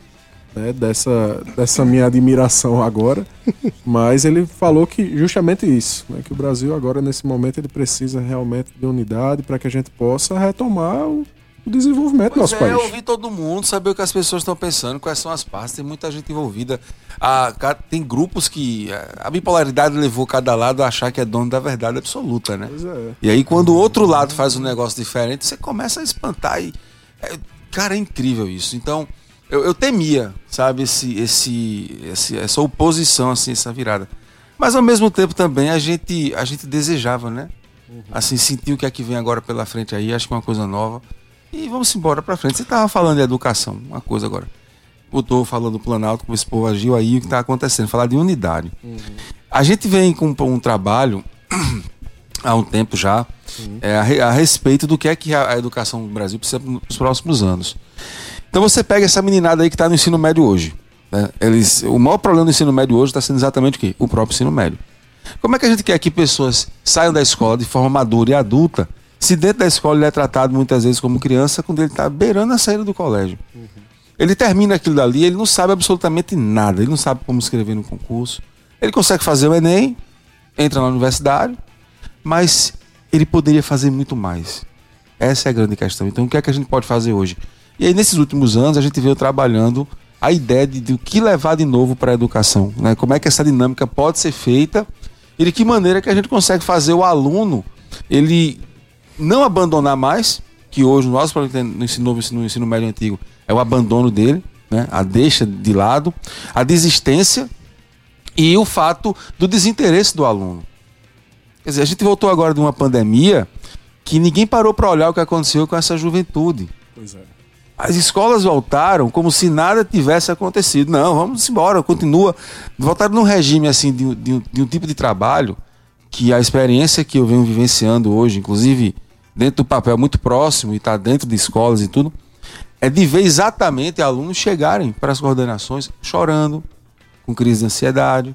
né, dessa, dessa minha admiração agora. Mas ele falou que justamente isso, né, que o Brasil agora nesse momento ele precisa realmente de unidade para que a gente possa retomar o, o desenvolvimento pois do nosso é, país. É ouvir todo mundo, saber o que as pessoas estão pensando, quais são as partes, tem muita gente envolvida. Ah, tem grupos que. A bipolaridade levou cada lado a achar que é dono da verdade absoluta, né? É. E aí, quando o outro lado faz um negócio diferente, você começa a espantar e. É, cara, é incrível isso. Então, eu, eu temia, sabe, esse, esse, esse, essa oposição, assim, essa virada. Mas ao mesmo tempo também a gente, a gente desejava, né? Uhum. Assim, sentir o que é que vem agora pela frente aí, acho que é uma coisa nova. E vamos embora para frente. Você estava falando de educação, uma coisa agora. Estou falando do Planalto, como esse povo agiu aí, o que está acontecendo. Falar de unidade. Uhum. A gente vem com um trabalho há um tempo já uhum. é, a, a, respeito do que é que a, a educação no Brasil precisa nos próximos anos. Então você pega essa meninada aí que está no ensino médio hoje. Né? Eles, o maior problema do ensino médio hoje está sendo exatamente o quê? O próprio ensino médio. Como é que a gente quer que pessoas saiam da escola de forma madura e adulta se dentro da escola ele é tratado muitas vezes como criança, quando ele está beirando a saída do colégio. Uhum. Ele termina aquilo dali, ele não sabe absolutamente nada, ele não sabe como escrever no concurso. Ele consegue fazer o Enem, entra na universidade, mas ele poderia fazer muito mais. Essa é a grande questão. Então, o que é que a gente pode fazer hoje? E aí, nesses últimos anos, a gente veio trabalhando a ideia de, de o que levar de novo para a educação. Né? Como é que essa dinâmica pode ser feita e de que maneira que a gente consegue fazer o aluno ele não abandonar mais, que hoje o nosso no ensino no ensino médio antigo é o abandono dele, né? a deixa de lado, a desistência e o fato do desinteresse do aluno. Quer dizer, a gente voltou agora de uma pandemia que ninguém parou para olhar o que aconteceu com essa juventude. Pois é. As escolas voltaram como se nada tivesse acontecido. Não, vamos embora, continua. Voltaram num regime assim de, de, de um tipo de trabalho que a experiência que eu venho vivenciando hoje, inclusive dentro do papel muito próximo e está dentro de escolas e tudo, é de ver exatamente alunos chegarem para as coordenações chorando, com crise de ansiedade,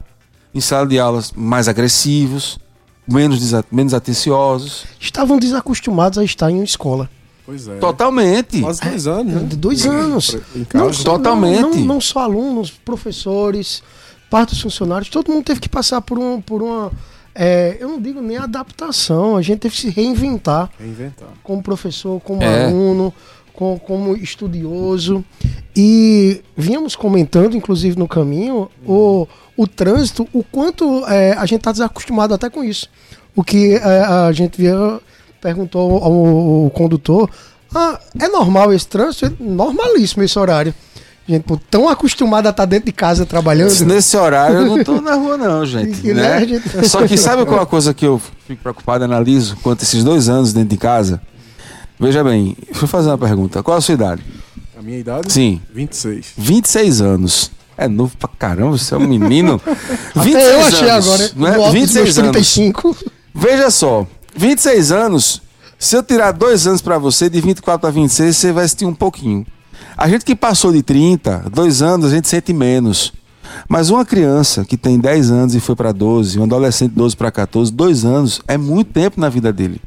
em sala de aulas mais agressivos, menos, menos atenciosos. Estavam desacostumados a estar em uma escola. Pois é. Totalmente. Quase dois anos, né? Dois anos. Não, Totalmente. Não, não, não, só alunos, professores, parte dos funcionários, todo mundo teve que passar por, um, por uma é, eu não digo nem adaptação, a gente teve que se reinventar. Reinventar. Como professor, como é. aluno, como, como estudioso. E vínhamos comentando, inclusive no caminho, o, o trânsito, o quanto é, a gente está desacostumado até com isso. O que é, a gente via, perguntou ao, ao condutor: ah, é normal esse trânsito? É normalíssimo esse horário. Gente, pô, tão acostumado a estar dentro de casa trabalhando. Nesse horário eu não tô na rua, não, gente. né? né gente... Só que sabe qual a coisa que eu fico preocupado, analiso, quanto esses dois anos dentro de casa? Veja bem, deixa eu fazer uma pergunta. Qual a sua idade? A minha idade? Sim. 26. 26 anos. É novo pra caramba, você é um menino. Até eu achei anos, agora, né? 26 35. anos. Veja só, 26 anos, se eu tirar dois anos para você, de 24 para 26, você vai sentir um pouquinho. A gente que passou de 30, dois anos, a gente sente menos. Mas uma criança que tem 10 anos e foi para 12, um adolescente de 12 para 14, dois anos é muito tempo na vida dele.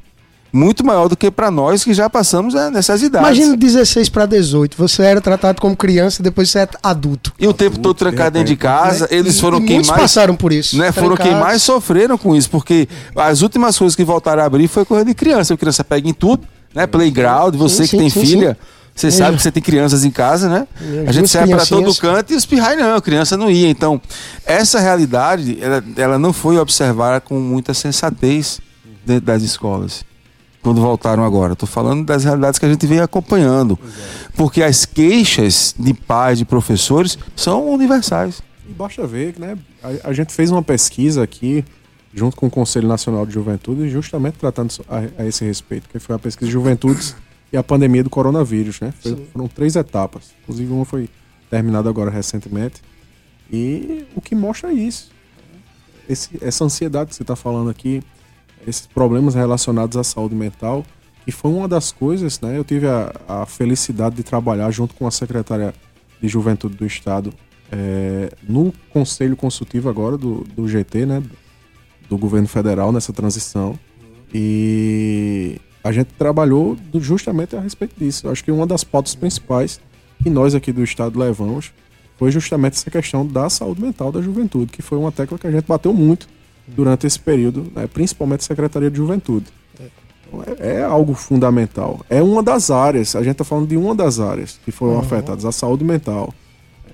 Muito maior do que para nós que já passamos né, nessas idades. Imagina 16 para 18. Você era tratado como criança, depois você é adulto. E o tempo todo trancado dentro de casa, né? eles foram e quem mais. passaram por isso. Né, foram quem mais sofreram com isso, porque as últimas coisas que voltaram a abrir foi coisa de criança. A criança pega em tudo, né? Playground, você sim, que sim, tem sim, filha. Você sabe que você tem crianças em casa, né? a gente sai para todo canto e os pirrai não, a criança não ia. Então, essa realidade, ela, ela não foi observada com muita sensatez dentro das escolas. Quando voltaram agora. Estou falando das realidades que a gente vem acompanhando. Porque as queixas de pais, de professores, são universais. E basta ver, né? A, a gente fez uma pesquisa aqui junto com o Conselho Nacional de Juventude, justamente tratando a, a esse respeito, que foi a pesquisa de juventudes e a pandemia do coronavírus, né? Foi, foram três etapas. Inclusive, uma foi terminada agora recentemente. E o que mostra é isso. Esse, essa ansiedade que você está falando aqui, esses problemas relacionados à saúde mental, que foi uma das coisas, né? Eu tive a, a felicidade de trabalhar junto com a secretária de Juventude do Estado é, no Conselho Consultivo agora do, do GT, né? Do governo federal nessa transição. E a gente trabalhou justamente a respeito disso. Eu acho que uma das pautas principais que nós aqui do Estado levamos foi justamente essa questão da saúde mental da juventude, que foi uma tecla que a gente bateu muito durante esse período, né, principalmente a Secretaria de Juventude. É, é, algo fundamental. É uma das áreas, a gente está falando de uma das áreas que foram uhum. afetadas, a saúde mental.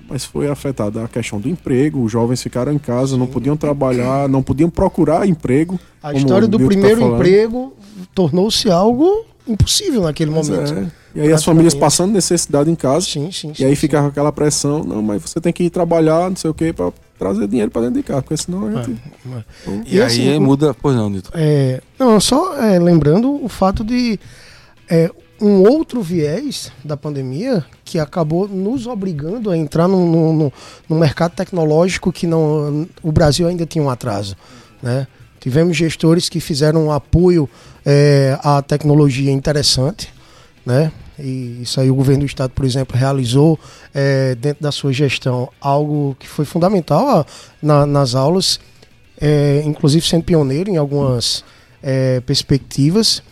Mas foi afetada a questão do emprego, os jovens ficaram em casa, não podiam trabalhar, não podiam procurar emprego. A história do tá primeiro tá emprego tornou-se algo impossível naquele mas momento. É. E aí as famílias passando necessidade em casa. Sim, sim, sim, e aí ficava aquela pressão, não, mas você tem que ir trabalhar, não sei o quê, para trazer dinheiro para dentro de casa, porque senão a gente. É, é. E, e, assim, aí muda. Pois não, Nito. É, não, só é, lembrando o fato de é, um outro viés da pandemia que acabou nos obrigando a entrar no, no, no, mercado tecnológico que não, o Brasil ainda tinha um atraso. Né? Tivemos gestores que fizeram um apoio é, à tecnologia interessante, né? E isso aí o governo do estado, por exemplo, realizou é, dentro da sua gestão algo que foi fundamental na, nas aulas, é, inclusive sendo pioneiro em algumas é, perspectivas,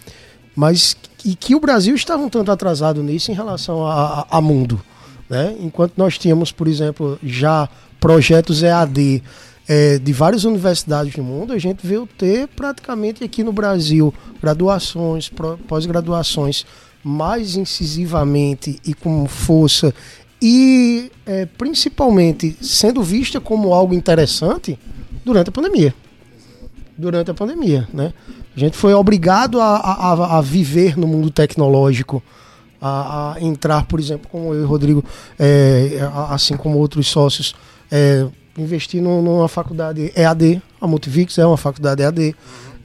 mas e que o Brasil estava um tanto atrasado nisso em relação a, a, a mundo. Né? Enquanto nós tínhamos, por exemplo, já projetos EAD é, de várias universidades do mundo, a gente veio ter praticamente aqui no Brasil graduações, pós-graduações mais incisivamente e com força e é, principalmente sendo vista como algo interessante durante a pandemia. Durante a pandemia, né? A gente foi obrigado a, a, a viver no mundo tecnológico, a, a, entrar, por exemplo, como eu e o Rodrigo, é, assim como outros sócios, é, investir numa faculdade EAD, a Multivix é uma faculdade EAD,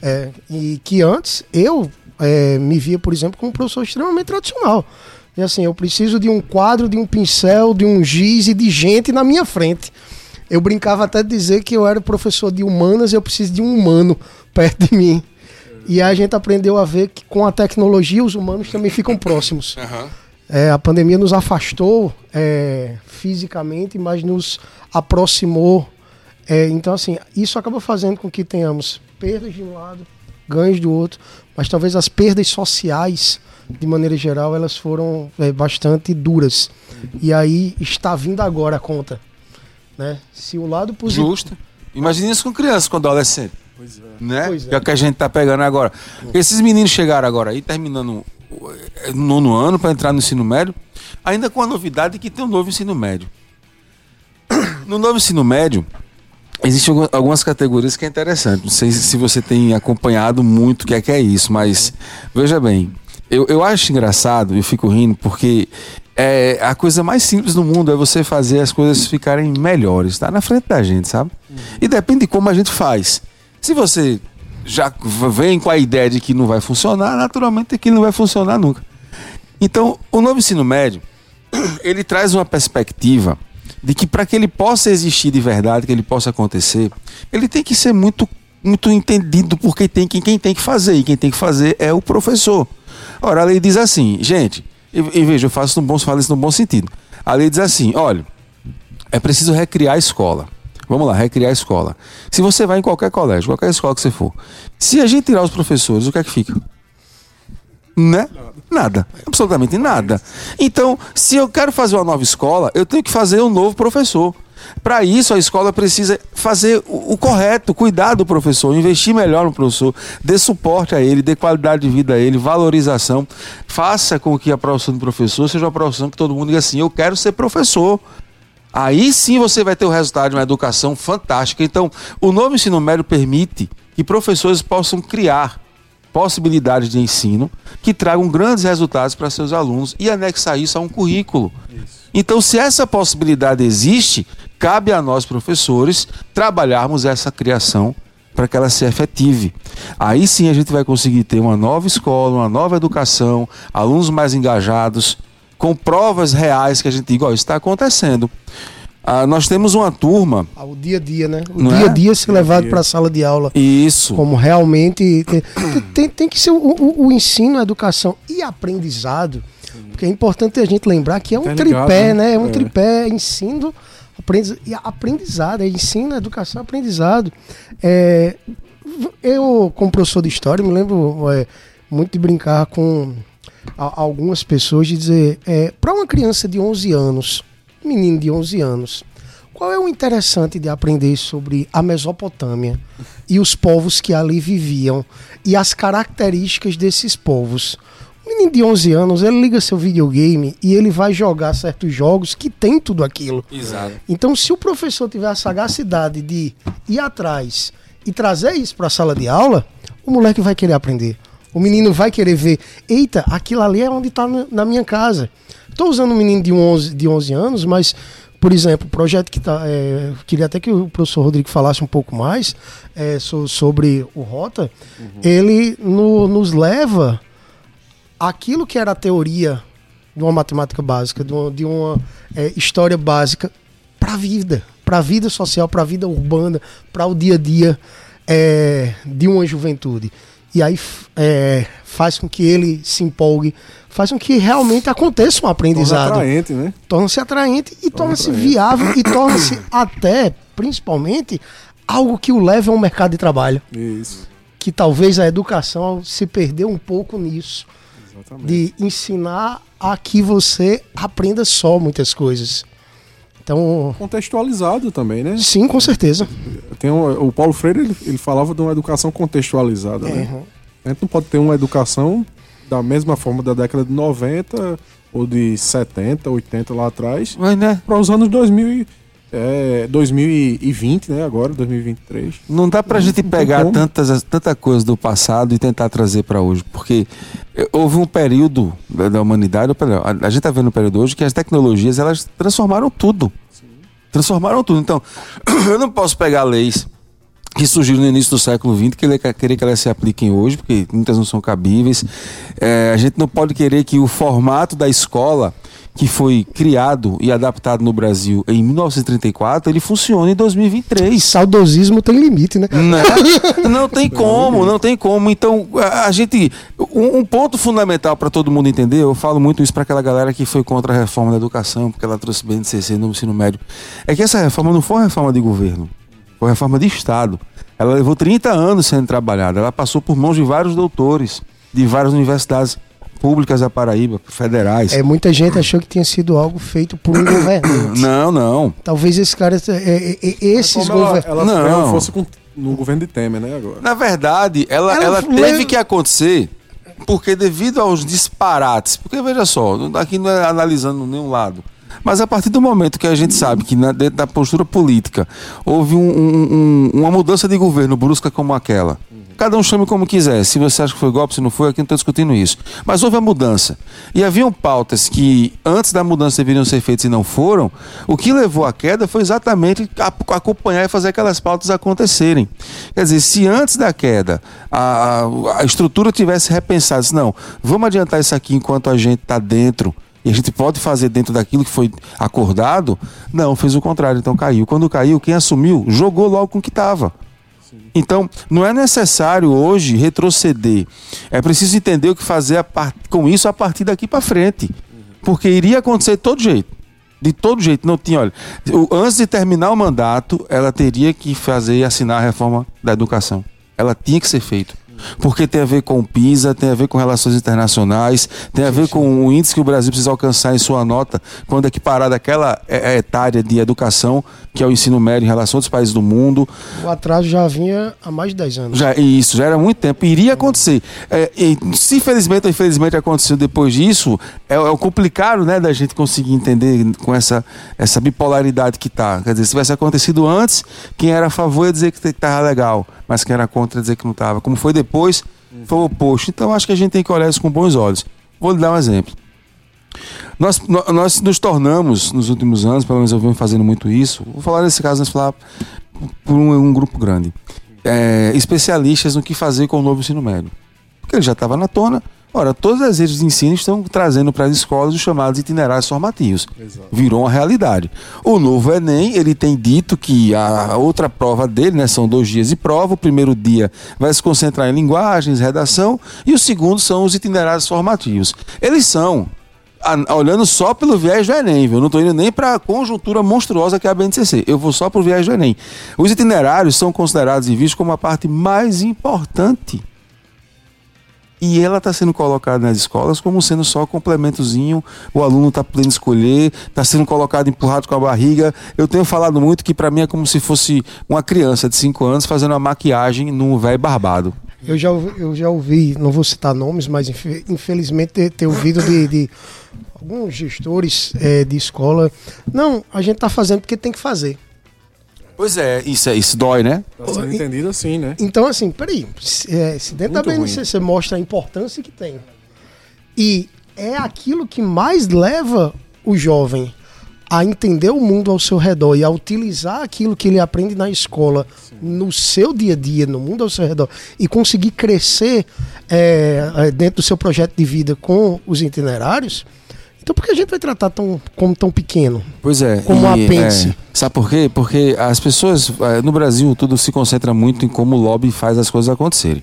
é, e que antes eu é, me via, por exemplo, como um professor extremamente tradicional. E assim, eu preciso de um quadro, de um pincel, de um giz e de gente na minha frente. Eu brincava até de dizer que eu era professor de humanas e eu preciso de um humano perto de mim. E a gente aprendeu a ver que com a tecnologia os humanos também ficam próximos. Uhum. É, a pandemia nos afastou é, fisicamente, mas nos aproximou. É, então, assim, isso acaba fazendo com que tenhamos perdas de um lado, ganhos do outro, mas talvez as perdas sociais, de maneira geral, elas foram é, bastante duras. E aí está vindo agora a conta. Né? Se o lado positivo. Justo. Imagine isso com criança, quando adolescente. Pois é. Né? Pois é. Que é o que a gente tá pegando agora. Esses meninos chegaram agora aí, terminando o nono ano para entrar no ensino médio, ainda com a novidade que tem um novo ensino médio. No novo ensino médio, existem algumas categorias que é interessante. Não sei se você tem acompanhado muito o que é que é isso, mas veja bem, eu, eu acho engraçado, eu fico rindo, porque é, a coisa mais simples do mundo é você fazer as coisas ficarem melhores, tá na frente da gente, sabe? E depende de como a gente faz. Se você já vem com a ideia de que não vai funcionar, naturalmente aquilo não vai funcionar nunca. Então, o novo ensino médio, ele traz uma perspectiva de que para que ele possa existir de verdade, que ele possa acontecer, ele tem que ser muito muito entendido porque tem quem, quem tem que fazer e quem tem que fazer é o professor. Ora, a lei diz assim, gente, e, e veja, eu faço no bom, falo isso no bom sentido. A lei diz assim, olha, é preciso recriar a escola. Vamos lá, recriar a escola. Se você vai em qualquer colégio, qualquer escola que você for, se a gente tirar os professores, o que é que fica? Né? Nada. Absolutamente nada. Então, se eu quero fazer uma nova escola, eu tenho que fazer um novo professor. Para isso, a escola precisa fazer o, correto, cuidar do professor, investir melhor no professor, dê suporte a ele, dê qualidade de vida a ele, valorização. Faça com que a profissão do professor seja uma profissão que todo mundo diga assim: eu quero ser professor. Aí sim você vai ter o resultado de uma educação fantástica. Então, o novo ensino médio permite que professores possam criar possibilidades de ensino que tragam grandes resultados para seus alunos e anexar isso a um currículo. Isso. Então, se essa possibilidade existe, cabe a nós, professores, trabalharmos essa criação para que ela se efetive. Aí sim a gente vai conseguir ter uma nova escola, uma nova educação, alunos mais engajados, com provas reais que a gente diga, ó, isso está acontecendo. Ah, nós temos uma turma. Ah, o dia a dia, né? O dia a é? dia ser levado para a sala de aula. Isso. Como realmente. Tem, tem, tem que ser o, o, o, ensino, a educação e aprendizado. Porque é importante a gente lembrar que é um tá tripé, ligado, né? né? É um é. tripé, ensino aprendiz, e aprendizado. É ensino, educação, aprendizado. É, eu, como professor de história, me lembro é, muito de brincar com a, algumas pessoas de dizer, é, para uma criança de 11 anos, menino de 11 anos, Qual é o interessante de aprender sobre a Mesopotâmia e os povos que ali viviam e as características desses povos? O menino de 11 anos, ele liga seu videogame e ele vai jogar certos jogos que tem tudo aquilo. Exato. Então, se o professor tiver a sagacidade de ir atrás e trazer isso para a sala de aula, o moleque vai querer aprender. O menino vai querer ver, eita, aquilo ali é onde está na minha casa. Estou usando um menino de 11, de 11 anos, mas, por exemplo, o projeto que está. É, queria até que o professor Rodrigo falasse um pouco mais é, so, sobre o Rota. Uhum. Ele no, nos leva aquilo que era a teoria de uma matemática básica, de uma, de uma é, história básica, para a vida, para a vida social, para a vida urbana, para o dia a dia é, de uma juventude. E aí é, faz com que ele se empolgue, faz com que realmente aconteça um aprendizado. Torna-se atraente, né? Torna-se atraente e torna-se torna viável e torna-se até, principalmente, algo que o leve ao mercado de trabalho. Isso. Que talvez a educação se perdeu um pouco nisso. Exatamente. De ensinar a que você aprenda só muitas coisas. Então, contextualizado também, né? Sim, com certeza. Tem um, o Paulo Freire ele, ele, falava de uma educação contextualizada, é, né? Uhum. A gente não pode ter uma educação da mesma forma da década de 90 ou de 70, 80 lá atrás, Mas, né? para os anos 2000 é, 2020, né? Agora, 2023. Não dá pra não, gente pegar tantas, tanta coisa do passado e tentar trazer para hoje, porque houve um período da humanidade, a gente tá vendo um período hoje que as tecnologias elas transformaram tudo. Sim. Transformaram tudo. Então, eu não posso pegar leis que surgiram no início do século XX, que querer que elas se apliquem hoje, porque muitas não são cabíveis. É, a gente não pode querer que o formato da escola que foi criado e adaptado no Brasil em 1934, ele funciona em 2023. Saudosismo tem limite, né? Não, não tem como, não tem como. Então, a, gente. Um, um, ponto fundamental para todo mundo entender, eu falo muito isso para aquela galera que foi contra a reforma da educação, porque ela trouxe BNCC no ensino médio, é que essa reforma não foi uma reforma de governo, foi uma reforma de Estado. Ela levou 30 anos sendo trabalhada, ela passou por mãos de vários doutores, de várias universidades públicas da Paraíba, federais. É, muita gente achou que tinha sido algo feito por um governante. Não, não. Talvez esses caras, é, é, é esses governos... Ela, ela não. fosse com, no governo de Temer, né, agora. Na verdade, ela, ela, ela teve que acontecer porque devido aos disparates, porque veja só, aqui não é analisando nenhum lado, mas a partir do momento que a gente sabe que na, dentro da postura política houve um, um, um, uma mudança de governo brusca como aquela, Cada um chame como quiser. Se você acha que foi golpe, se não foi, aqui não estou discutindo isso. Mas houve a mudança. E haviam pautas que antes da mudança deveriam ser feitas e não foram. O que levou à queda foi exatamente acompanhar e fazer aquelas pautas acontecerem. Quer dizer, se antes da queda a, a estrutura tivesse repensado, não, vamos adiantar isso aqui enquanto a gente está dentro e a gente pode fazer dentro daquilo que foi acordado, não, fez o contrário, então caiu. Quando caiu, quem assumiu jogou logo com o que estava. Então, não é necessário hoje retroceder. É preciso entender o que fazer com isso a partir daqui para frente. Porque iria acontecer de todo jeito. De todo jeito. Não tinha, olha, antes de terminar o mandato, ela teria que fazer e assinar a reforma da educação. Ela tinha que ser feita porque tem a ver com o PISA, tem a ver com relações internacionais, tem a ver com o índice que o Brasil precisa alcançar em sua nota quando é equiparada aquela é, é etária de educação, que é o ensino médio em relação a outros países do mundo. O atraso já vinha há mais de 10 anos. Já, isso, já era muito tempo. Iria acontecer. É, e, se felizmente ou infelizmente aconteceu depois disso, é, é, o complicado né, da gente conseguir entender com essa, essa bipolaridade que está. Quer dizer, se tivesse acontecido antes, quem era a favor ia dizer que estava legal mas quem era contra dizer que não estava. Como foi depois, foi o oposto. Então acho que a gente tem que olhar isso com bons olhos. Vou lhe dar um exemplo. Nós, nós nos tornamos, nos últimos anos, pelo menos eu venho fazendo muito isso, vou falar nesse caso, nós falar por um, um grupo grande, é, especialistas no que fazer com o novo ensino médio. Porque ele já estava na tona, Ora, todas as redes de ensino estão trazendo para as escolas os chamados itinerários formativos. Exato. Virou uma realidade. O novo Enem, ele tem dito que a outra prova dele, né, são dois dias de prova. O primeiro dia vai se concentrar em linguagens, redação, e o segundo são os itinerários formativos. Eles são olhando só pelo viés do Enem, viu? Eu não estou indo nem para a conjuntura monstruosa que é a BNCC. Eu vou só para o viés do Enem. Os itinerários são considerados e vistos como a parte mais importante e ela está sendo colocada nas escolas como sendo só complementozinho, o aluno está podendo escolher, está sendo colocado empurrado com a barriga. Eu tenho falado muito que para mim é como se fosse uma criança de 5 anos fazendo uma maquiagem num velho barbado. Eu já, eu já ouvi, não vou citar nomes, mas infelizmente ter, ter ouvido de, de alguns gestores é, de escola. Não, a gente está fazendo porque tem que fazer. Pois é, isso, é, isso dói, né? Tá sendo entendido assim, né? Então, assim, peraí. Se, é, se dentro Muito da BNCC ruim. mostra a importância que tem e é aquilo que mais leva o jovem a entender o mundo ao seu redor e a utilizar aquilo que ele aprende na escola Sim. no seu dia a dia, no mundo ao seu redor, e conseguir crescer é, é dentro do seu projeto de vida com os itinerários, então por que a gente vai tratar tão, como tão pequeno? Pois é. Como um apêndice. É, sabe por quê? Porque as pessoas, é, no Brasil, tudo se concentra muito em como o lobby faz as coisas acontecerem.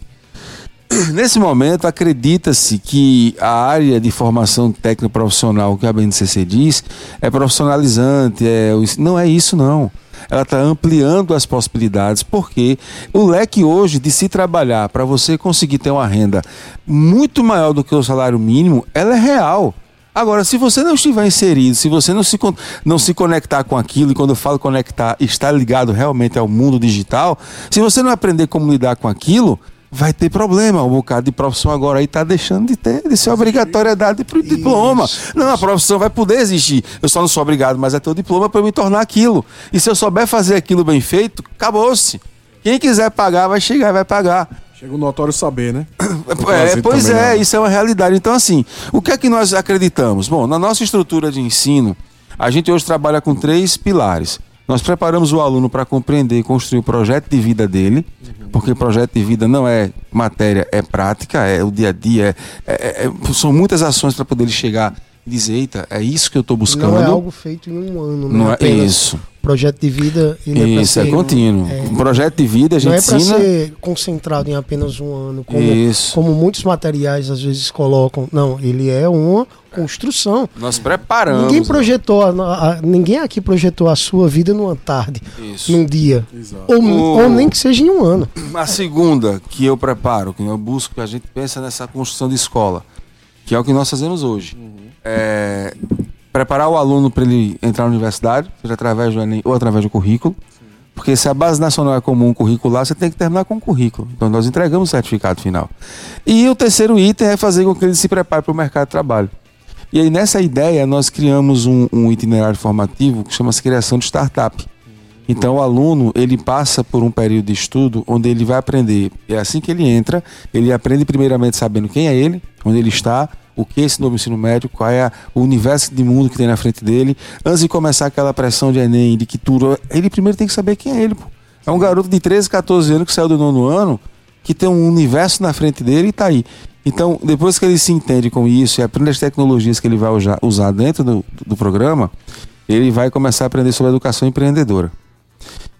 Nesse momento, acredita-se que a área de formação técnico profissional que a BNCC diz é profissionalizante, é, não é isso não. Ela está ampliando as possibilidades, porque o leque hoje de se trabalhar para você conseguir ter uma renda muito maior do que o salário mínimo, ela é real. Agora, se você não estiver inserido, se você não se, não se conectar com aquilo, e quando eu falo conectar, estar ligado realmente ao mundo digital, se você não aprender como lidar com aquilo, vai ter problema. Um bocado de profissão agora aí está deixando de ter, de ser obrigatoriedade para o diploma. Não, a profissão vai poder existir. Eu só não sou obrigado, mas é ter o diploma para me tornar aquilo. E se eu souber fazer aquilo bem feito, acabou-se. Quem quiser pagar, vai chegar e vai pagar. Chega o notório saber, né? É, pois é, isso é uma realidade. Então, assim, o que é que nós acreditamos? Bom, na nossa estrutura de ensino, a gente hoje trabalha com três pilares. Nós preparamos o aluno para compreender e construir o projeto de vida dele, porque projeto de vida não é matéria, é prática, é o dia a dia, é, é, é são muitas ações para poder ele chegar e dizer, eita, é isso que eu estou buscando. Não é algo feito em um ano, não, não é isso projeto de vida. Ele é Isso, é, é contínuo. É, um projeto de vida a gente Não é para ser concentrado em apenas um ano, como, Isso. como muitos materiais às vezes colocam. Não, ele é uma construção. Nós preparamos. Ninguém né? projetou, a, a, ninguém aqui projetou a sua vida numa tarde, Isso. num dia. Ou, o... ou, nem que seja em um ano. A segunda que eu preparo, que eu busco, que a gente pensa nessa construção de escola, que é o que nós fazemos hoje. Uhum. É, preparar o aluno para ele entrar na universidade, seja através do Enem ou através do currículo. Porque se a base nacional é comum curricular, você tem que terminar com o currículo. Então nós entregamos o certificado final. E o terceiro item é fazer com que ele se prepare para o mercado de trabalho. E aí nessa ideia nós criamos um, um itinerário formativo que chama-se criação de startup. Então o aluno ele passa por um período de estudo onde ele vai aprender. É assim que ele entra, ele aprende primeiramente sabendo quem é ele, onde ele está, o que é esse novo ensino médio, qual é o universo de mundo que tem na frente dele, antes de começar aquela pressão de Enem, de que tudo. Ele primeiro tem que saber quem é ele. Pô. É um garoto de 13, 14 anos que saiu do nono ano, que tem um universo na frente dele e está aí. Então, depois que ele se entende com isso e aprende as tecnologias que ele vai usar dentro do, do programa, ele vai começar a aprender sobre a educação empreendedora.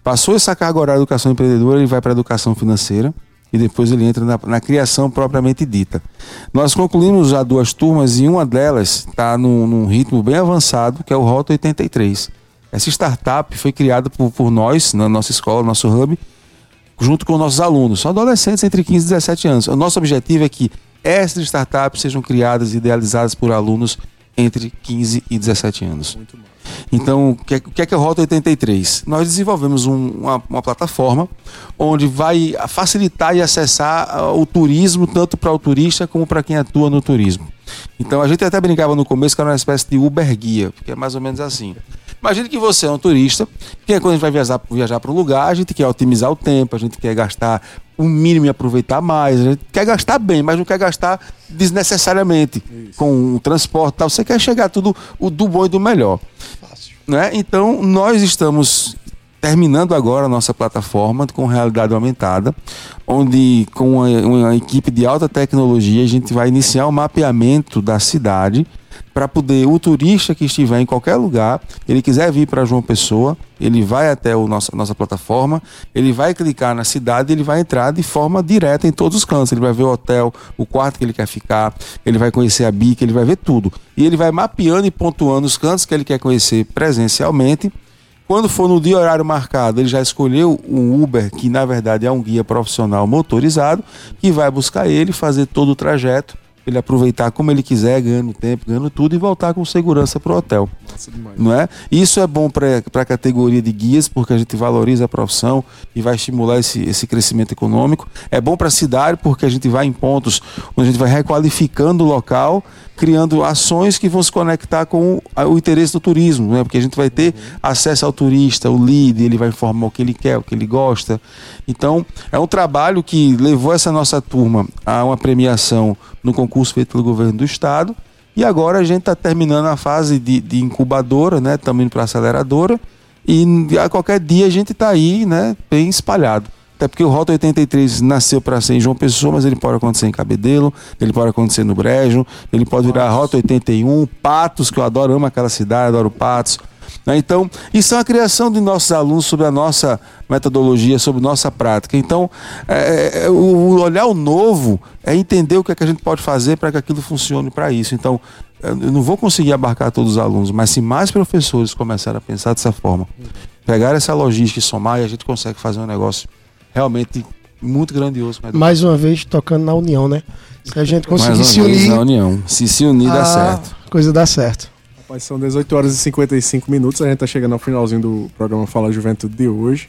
Passou essa carga horária da educação empreendedora, ele vai para a educação financeira e depois ele entra na, na, criação propriamente dita. Nós concluímos já duas turmas e uma delas está num, num, ritmo bem avançado, que é o Rota 83. Essa startup foi criada por, por nós, na nossa escola, no nosso hub, junto com nossos alunos. São adolescentes entre 15 e 17 anos. O nosso objetivo é que essas startups sejam criadas e idealizadas por alunos entre 15 e 17 anos. Muito bom. Então, o que, é, que é que é o Rota 83? Nós desenvolvemos um, uma, uma, plataforma onde vai facilitar e acessar uh, o turismo, tanto para o turista como para quem atua no turismo. Então, a gente até brincava no começo que era uma espécie de Uber Guia, porque é mais ou menos assim. Imagine que você é um turista, que quando a gente vai viajar, viajar para um lugar, a gente quer otimizar o tempo, a gente quer gastar o mínimo e aproveitar mais. A gente quer gastar bem, mas não quer gastar desnecessariamente Isso. com o transporte tal. Você quer chegar tudo o do bom e do melhor. Né? Então, nós estamos terminando agora a nossa plataforma com realidade aumentada, onde com uma, uma equipe de alta tecnologia a gente vai iniciar o mapeamento da cidade para poder o turista que estiver em qualquer lugar, ele quiser vir para João Pessoa, ele vai até o nossa, nossa plataforma, ele vai clicar na cidade, ele vai entrar de forma direta em todos os cantos. Ele vai ver o hotel, o quarto que ele quer ficar, ele vai conhecer a bica, ele vai ver tudo. E ele vai mapeando e pontuando os cantos que ele quer conhecer presencialmente Quando for no dia horário marcado, ele já escolheu um Uber, que na verdade é um guia profissional motorizado, que vai buscar ele, fazer todo o trajeto ele aproveitar como ele quiser, ganhando tempo, ganhando tudo e voltar com segurança para o hotel. Não é? Isso é bom para a categoria de guias, porque a gente valoriza a profissão e vai estimular esse, esse crescimento econômico. É bom para a cidade, porque a gente vai em pontos onde a gente vai requalificando o local criando ações que vão se conectar com o interesse do turismo, né? porque a gente vai ter acesso ao turista, o líder, ele vai informar o que ele quer, o que ele gosta. Então, é um trabalho que levou essa nossa turma a uma premiação no concurso feito pelo governo do estado. E agora a gente está terminando a fase de, de incubadora, né? Estamos indo para aceleradora. E a qualquer dia a gente está aí, né? Bem espalhado. Até porque o Rota 83 nasceu para ser em João Pessoa, mas ele pode acontecer em Cabedelo, ele pode acontecer no Brejo, ele pode virar Rota 81, Patos, que eu adoro, amo aquela cidade, adoro Patos. Né? Então, isso é a criação de nossos alunos sobre a nossa metodologia, sobre nossa prática. Então, é, é, o olhar o novo é entender o que, é que a gente pode fazer para que aquilo funcione para isso. Então, eu não vou conseguir abarcar todos os alunos, mas se mais professores começarem a pensar dessa forma, pegar essa logística e somar, e a gente consegue fazer um negócio realmente muito grandioso. Mais uma vez tocando na união, né? Se a gente conseguir se unir. Na união. Se se unir, dá certo. Coisa dá certo. Rapaz, são 18 horas e 55 minutos. A gente tá chegando ao finalzinho do programa Fala Juventude de hoje.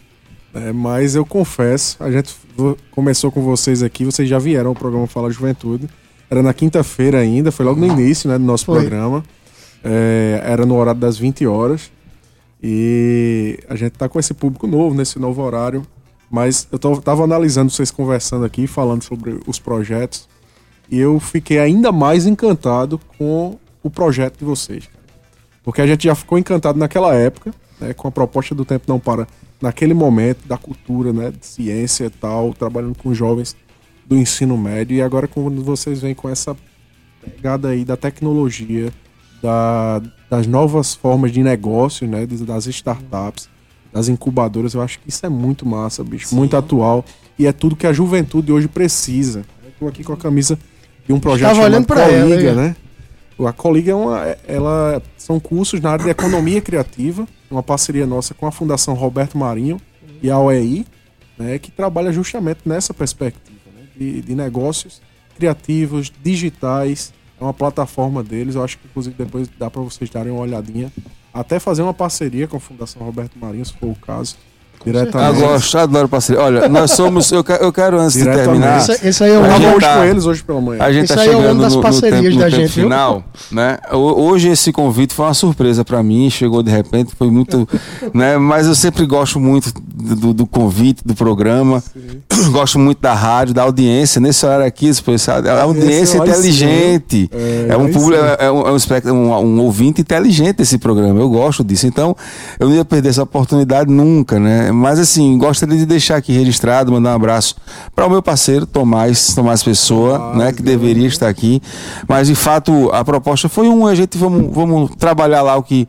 É, mas eu confesso, a gente começou com vocês aqui, vocês já vieram ao programa Fala Juventude. Era na quinta-feira ainda, foi logo no início né, do nosso foi. programa. É, era no horário das 20 horas. E a gente tá com esse público novo, nesse novo horário. Mas eu tô, tava analisando vocês conversando aqui, falando sobre os projetos, e eu fiquei ainda mais encantado com o projeto de vocês. Porque a gente já ficou encantado naquela época, né, com a proposta do Tempo Não Para, naquele momento da cultura, né, de ciência e tal, trabalhando com jovens do ensino médio, e agora quando vocês vêm com essa pegada aí da tecnologia, da, das novas formas de negócio, né, das startups, das incubadoras, eu acho que isso é muito massa, bicho, Sim. muito atual. E é tudo que a juventude hoje precisa. Eu tô aqui com a camisa de um projeto Estava chamado Coliga, né? A Coliga é uma, ela são cursos na área de economia criativa, uma parceria nossa com a Fundação Roberto Marinho e a OEI, né, que trabalha justamente nessa perspectiva né, de, de negócios criativos, digitais. É uma plataforma deles. Eu acho que inclusive depois dá para vocês darem uma olhadinha até fazer uma parceria com a Fundação Roberto Marinho, se for o caso. Diretamente. Eu gosto, adoro parceria. Olha, nós somos. Eu, eu quero, antes de terminar. Esse, esse aí é o hoje tá, com eles hoje pela manhã. A gente esse tá chegando é no, no, tempo, no tempo final. Né? Hoje esse convite foi uma surpresa para mim, chegou de repente, foi muito. né? Mas eu sempre gosto muito do, do convite, do programa. Sim. Gosto muito da rádio, da audiência. Nesse horário aqui, a audiência é inteligente. É, é, um público, é, um, é um, um, ouvinte inteligente esse programa. Eu gosto disso. Então, eu não ia perder essa oportunidade nunca, né? Mas assim, gostaria de deixar aqui registrado, mandar um abraço para o meu parceiro Tomás, Tomás Pessoa, né, que deveria estar aqui. Mas de fato, a proposta foi um, a gente vamos, vamos trabalhar lá o que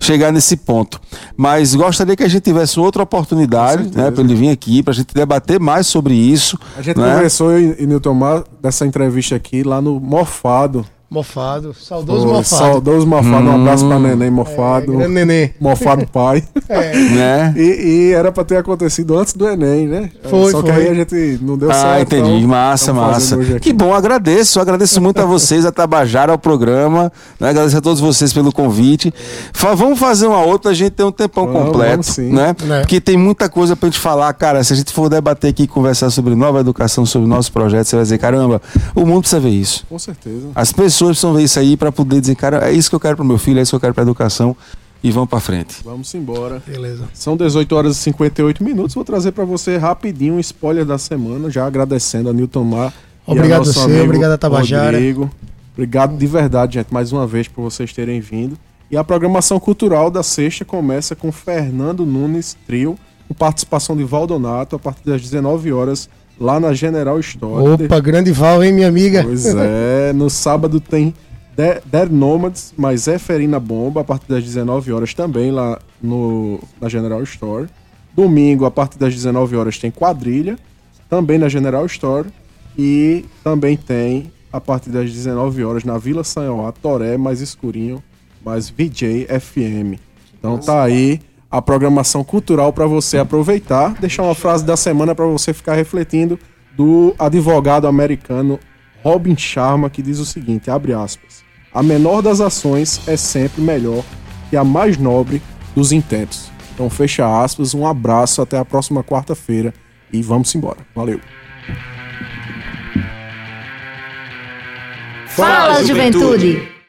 chegar nesse ponto. Mas gostaria que a gente tivesse outra oportunidade, né, para ele vir aqui, para a gente debater mais sobre isso. A gente né? conversou e, e Nilton Mar dessa entrevista aqui lá no Mofado. Mofado. Saudoso Pô, Mofado. Saudoso Mofado. Hum. Um abraço pra Neném Mofado. É, neném. Mofado pai. É. Né? E, e, era pra ter acontecido antes do Enem, né? Foi, Só foi. que aí a gente não deu ah, certo. Ah, entendi. Então, massa, massa. Que bom, agradeço. Agradeço muito a vocês, a Tabajara, ao programa. Né? Agradeço a todos vocês pelo convite. vamos fazer uma outra, a gente tem um tempão vamos, completo. Vamos sim. Né? É. Porque tem muita coisa pra gente falar. Cara, se a gente for debater aqui e conversar sobre nova educação, sobre nossos projetos, você vai dizer, caramba, o mundo precisa ver isso. Com certeza. As pessoas precisam ver isso aí para poder dizer, cara, é isso que eu quero para meu filho, é isso que eu quero para educação e vamos para frente. Vamos embora. Beleza. São 18 horas e 58 minutos. Vou trazer para você rapidinho um spoiler da semana, já agradecendo a Newton Mar. Obrigado a você, obrigado a Tabajara. Rodrigo. Obrigado de verdade, gente, mais uma vez por vocês terem vindo. E a programação cultural da sexta começa com Fernando Nunes Trio, com participação de Valdonato a partir das 19 horas lá na General Store. Opa, grande Val, hein, minha amiga? Pois é, no sábado tem Dead Nomads, mais Zeferina Bomba, a partir das 19 horas também lá no, na General Store. Domingo, a partir das 19 horas, tem quadrilha, também na General Store. E também tem, a partir das 19 horas, na Vila Sanhoá, Toré, mais escurinho, mais VJ FM. Então tá aí a programação cultural para você aproveitar. Deixar uma frase da semana para você ficar refletindo do advogado americano Robin Sharma, que diz o seguinte, abre aspas, a menor das ações é sempre melhor que a mais nobre dos intentos. Então fecha aspas, um abraço, até a próxima quarta-feira e vamos embora. Valeu! Fala, juventude.